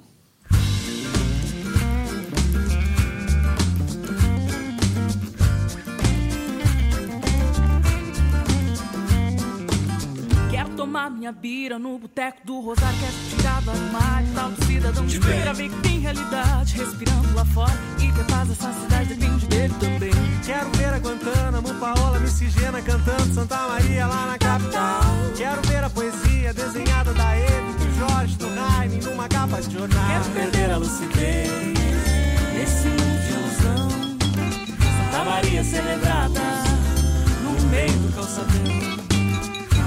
Tomar minha bira no boteco do Rosário Quero tirar do armário tal do cidadão de feira Ver que tem realidade respirando lá fora E que a paz dessa cidade depende dele também Quero ver a Guantánamo, Paola Miscigena cantando Santa Maria lá na capital. Quero ver a poesia desenhada da Eve, do Jorge, do Raine numa capa de jornal. Quero perder a lucidez Nesse mundo de ilusão Santa Maria celebrada No meio do calçadão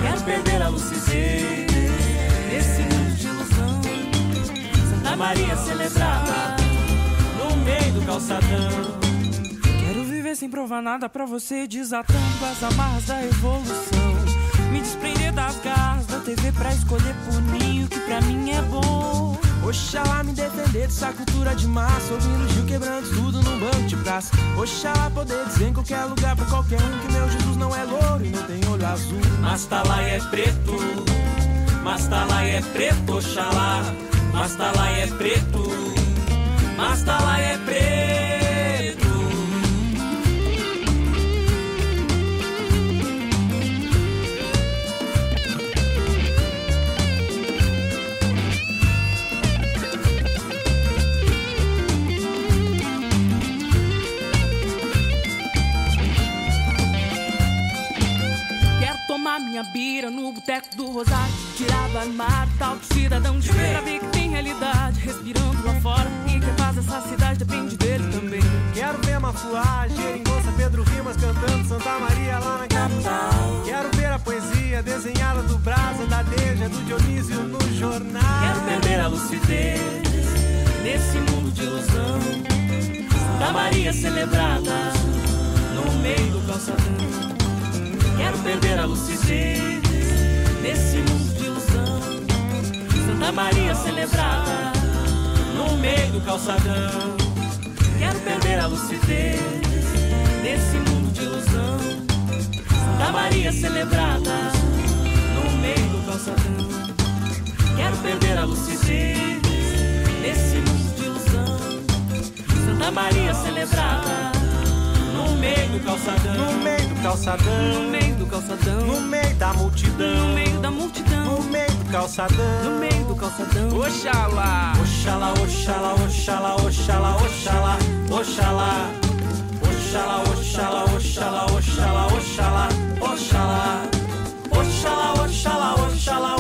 Quero perder a lucidez Nesse mundo de ilusão. Santa Maria celebrada No meio do calçadão. Quero viver sem provar nada pra você Desatando as amarras da evolução. Me desprender das garras da TV Pra escolher por mim o que pra mim é bom Oxalá me defender dessa cultura de massa, ouvindo Gil quebrando tudo num banco de praça. Oxalá poder dizer em qualquer lugar pra qualquer um que meu Jesus não é louro e não tem olho azul. Mas tá lá e é preto, mas tá lá e é preto, oxalá. Mas tá lá e é preto, mas tá lá e é preto. Minha bira no boteco do Rosário, tirar do armário tal do cidadão de feira, ver que tem realidade respirando lá fora e que a paz dessa cidade depende dele também. Quero ver Mafuá, Geringonça, Pedro Rimas cantando Santa Maria lá na capital. Quero ver a poesia desenhada do Brasa, da Deja, do Dionísio no jornal. Quero perder a lucidez nesse mundo de ilusão. Santa Maria celebrada no meio do calçadão. Quero perder a lucidez nesse mundo de ilusão. Santa Maria celebrada no meio do calçadão. Quero perder a lucidez nesse mundo de ilusão. Santa Maria celebrada no meio do calçadão. Quero perder a lucidez nesse mundo de ilusão. Santa Maria celebrada no meio do calçadão. No meio do calçadão. No meio do calçadão. No meio da multidão. No meio da multidão. No meio do calçadão. No meio do calçadão. Oxalá. Oxalá, oxalá, oxalá, oxalá, oxalá. Oxalá. Oxalá, oxalá, oxalá, oxalá, oxalá. Oxalá. Oxalá, oxalá, oxalá, oxalá.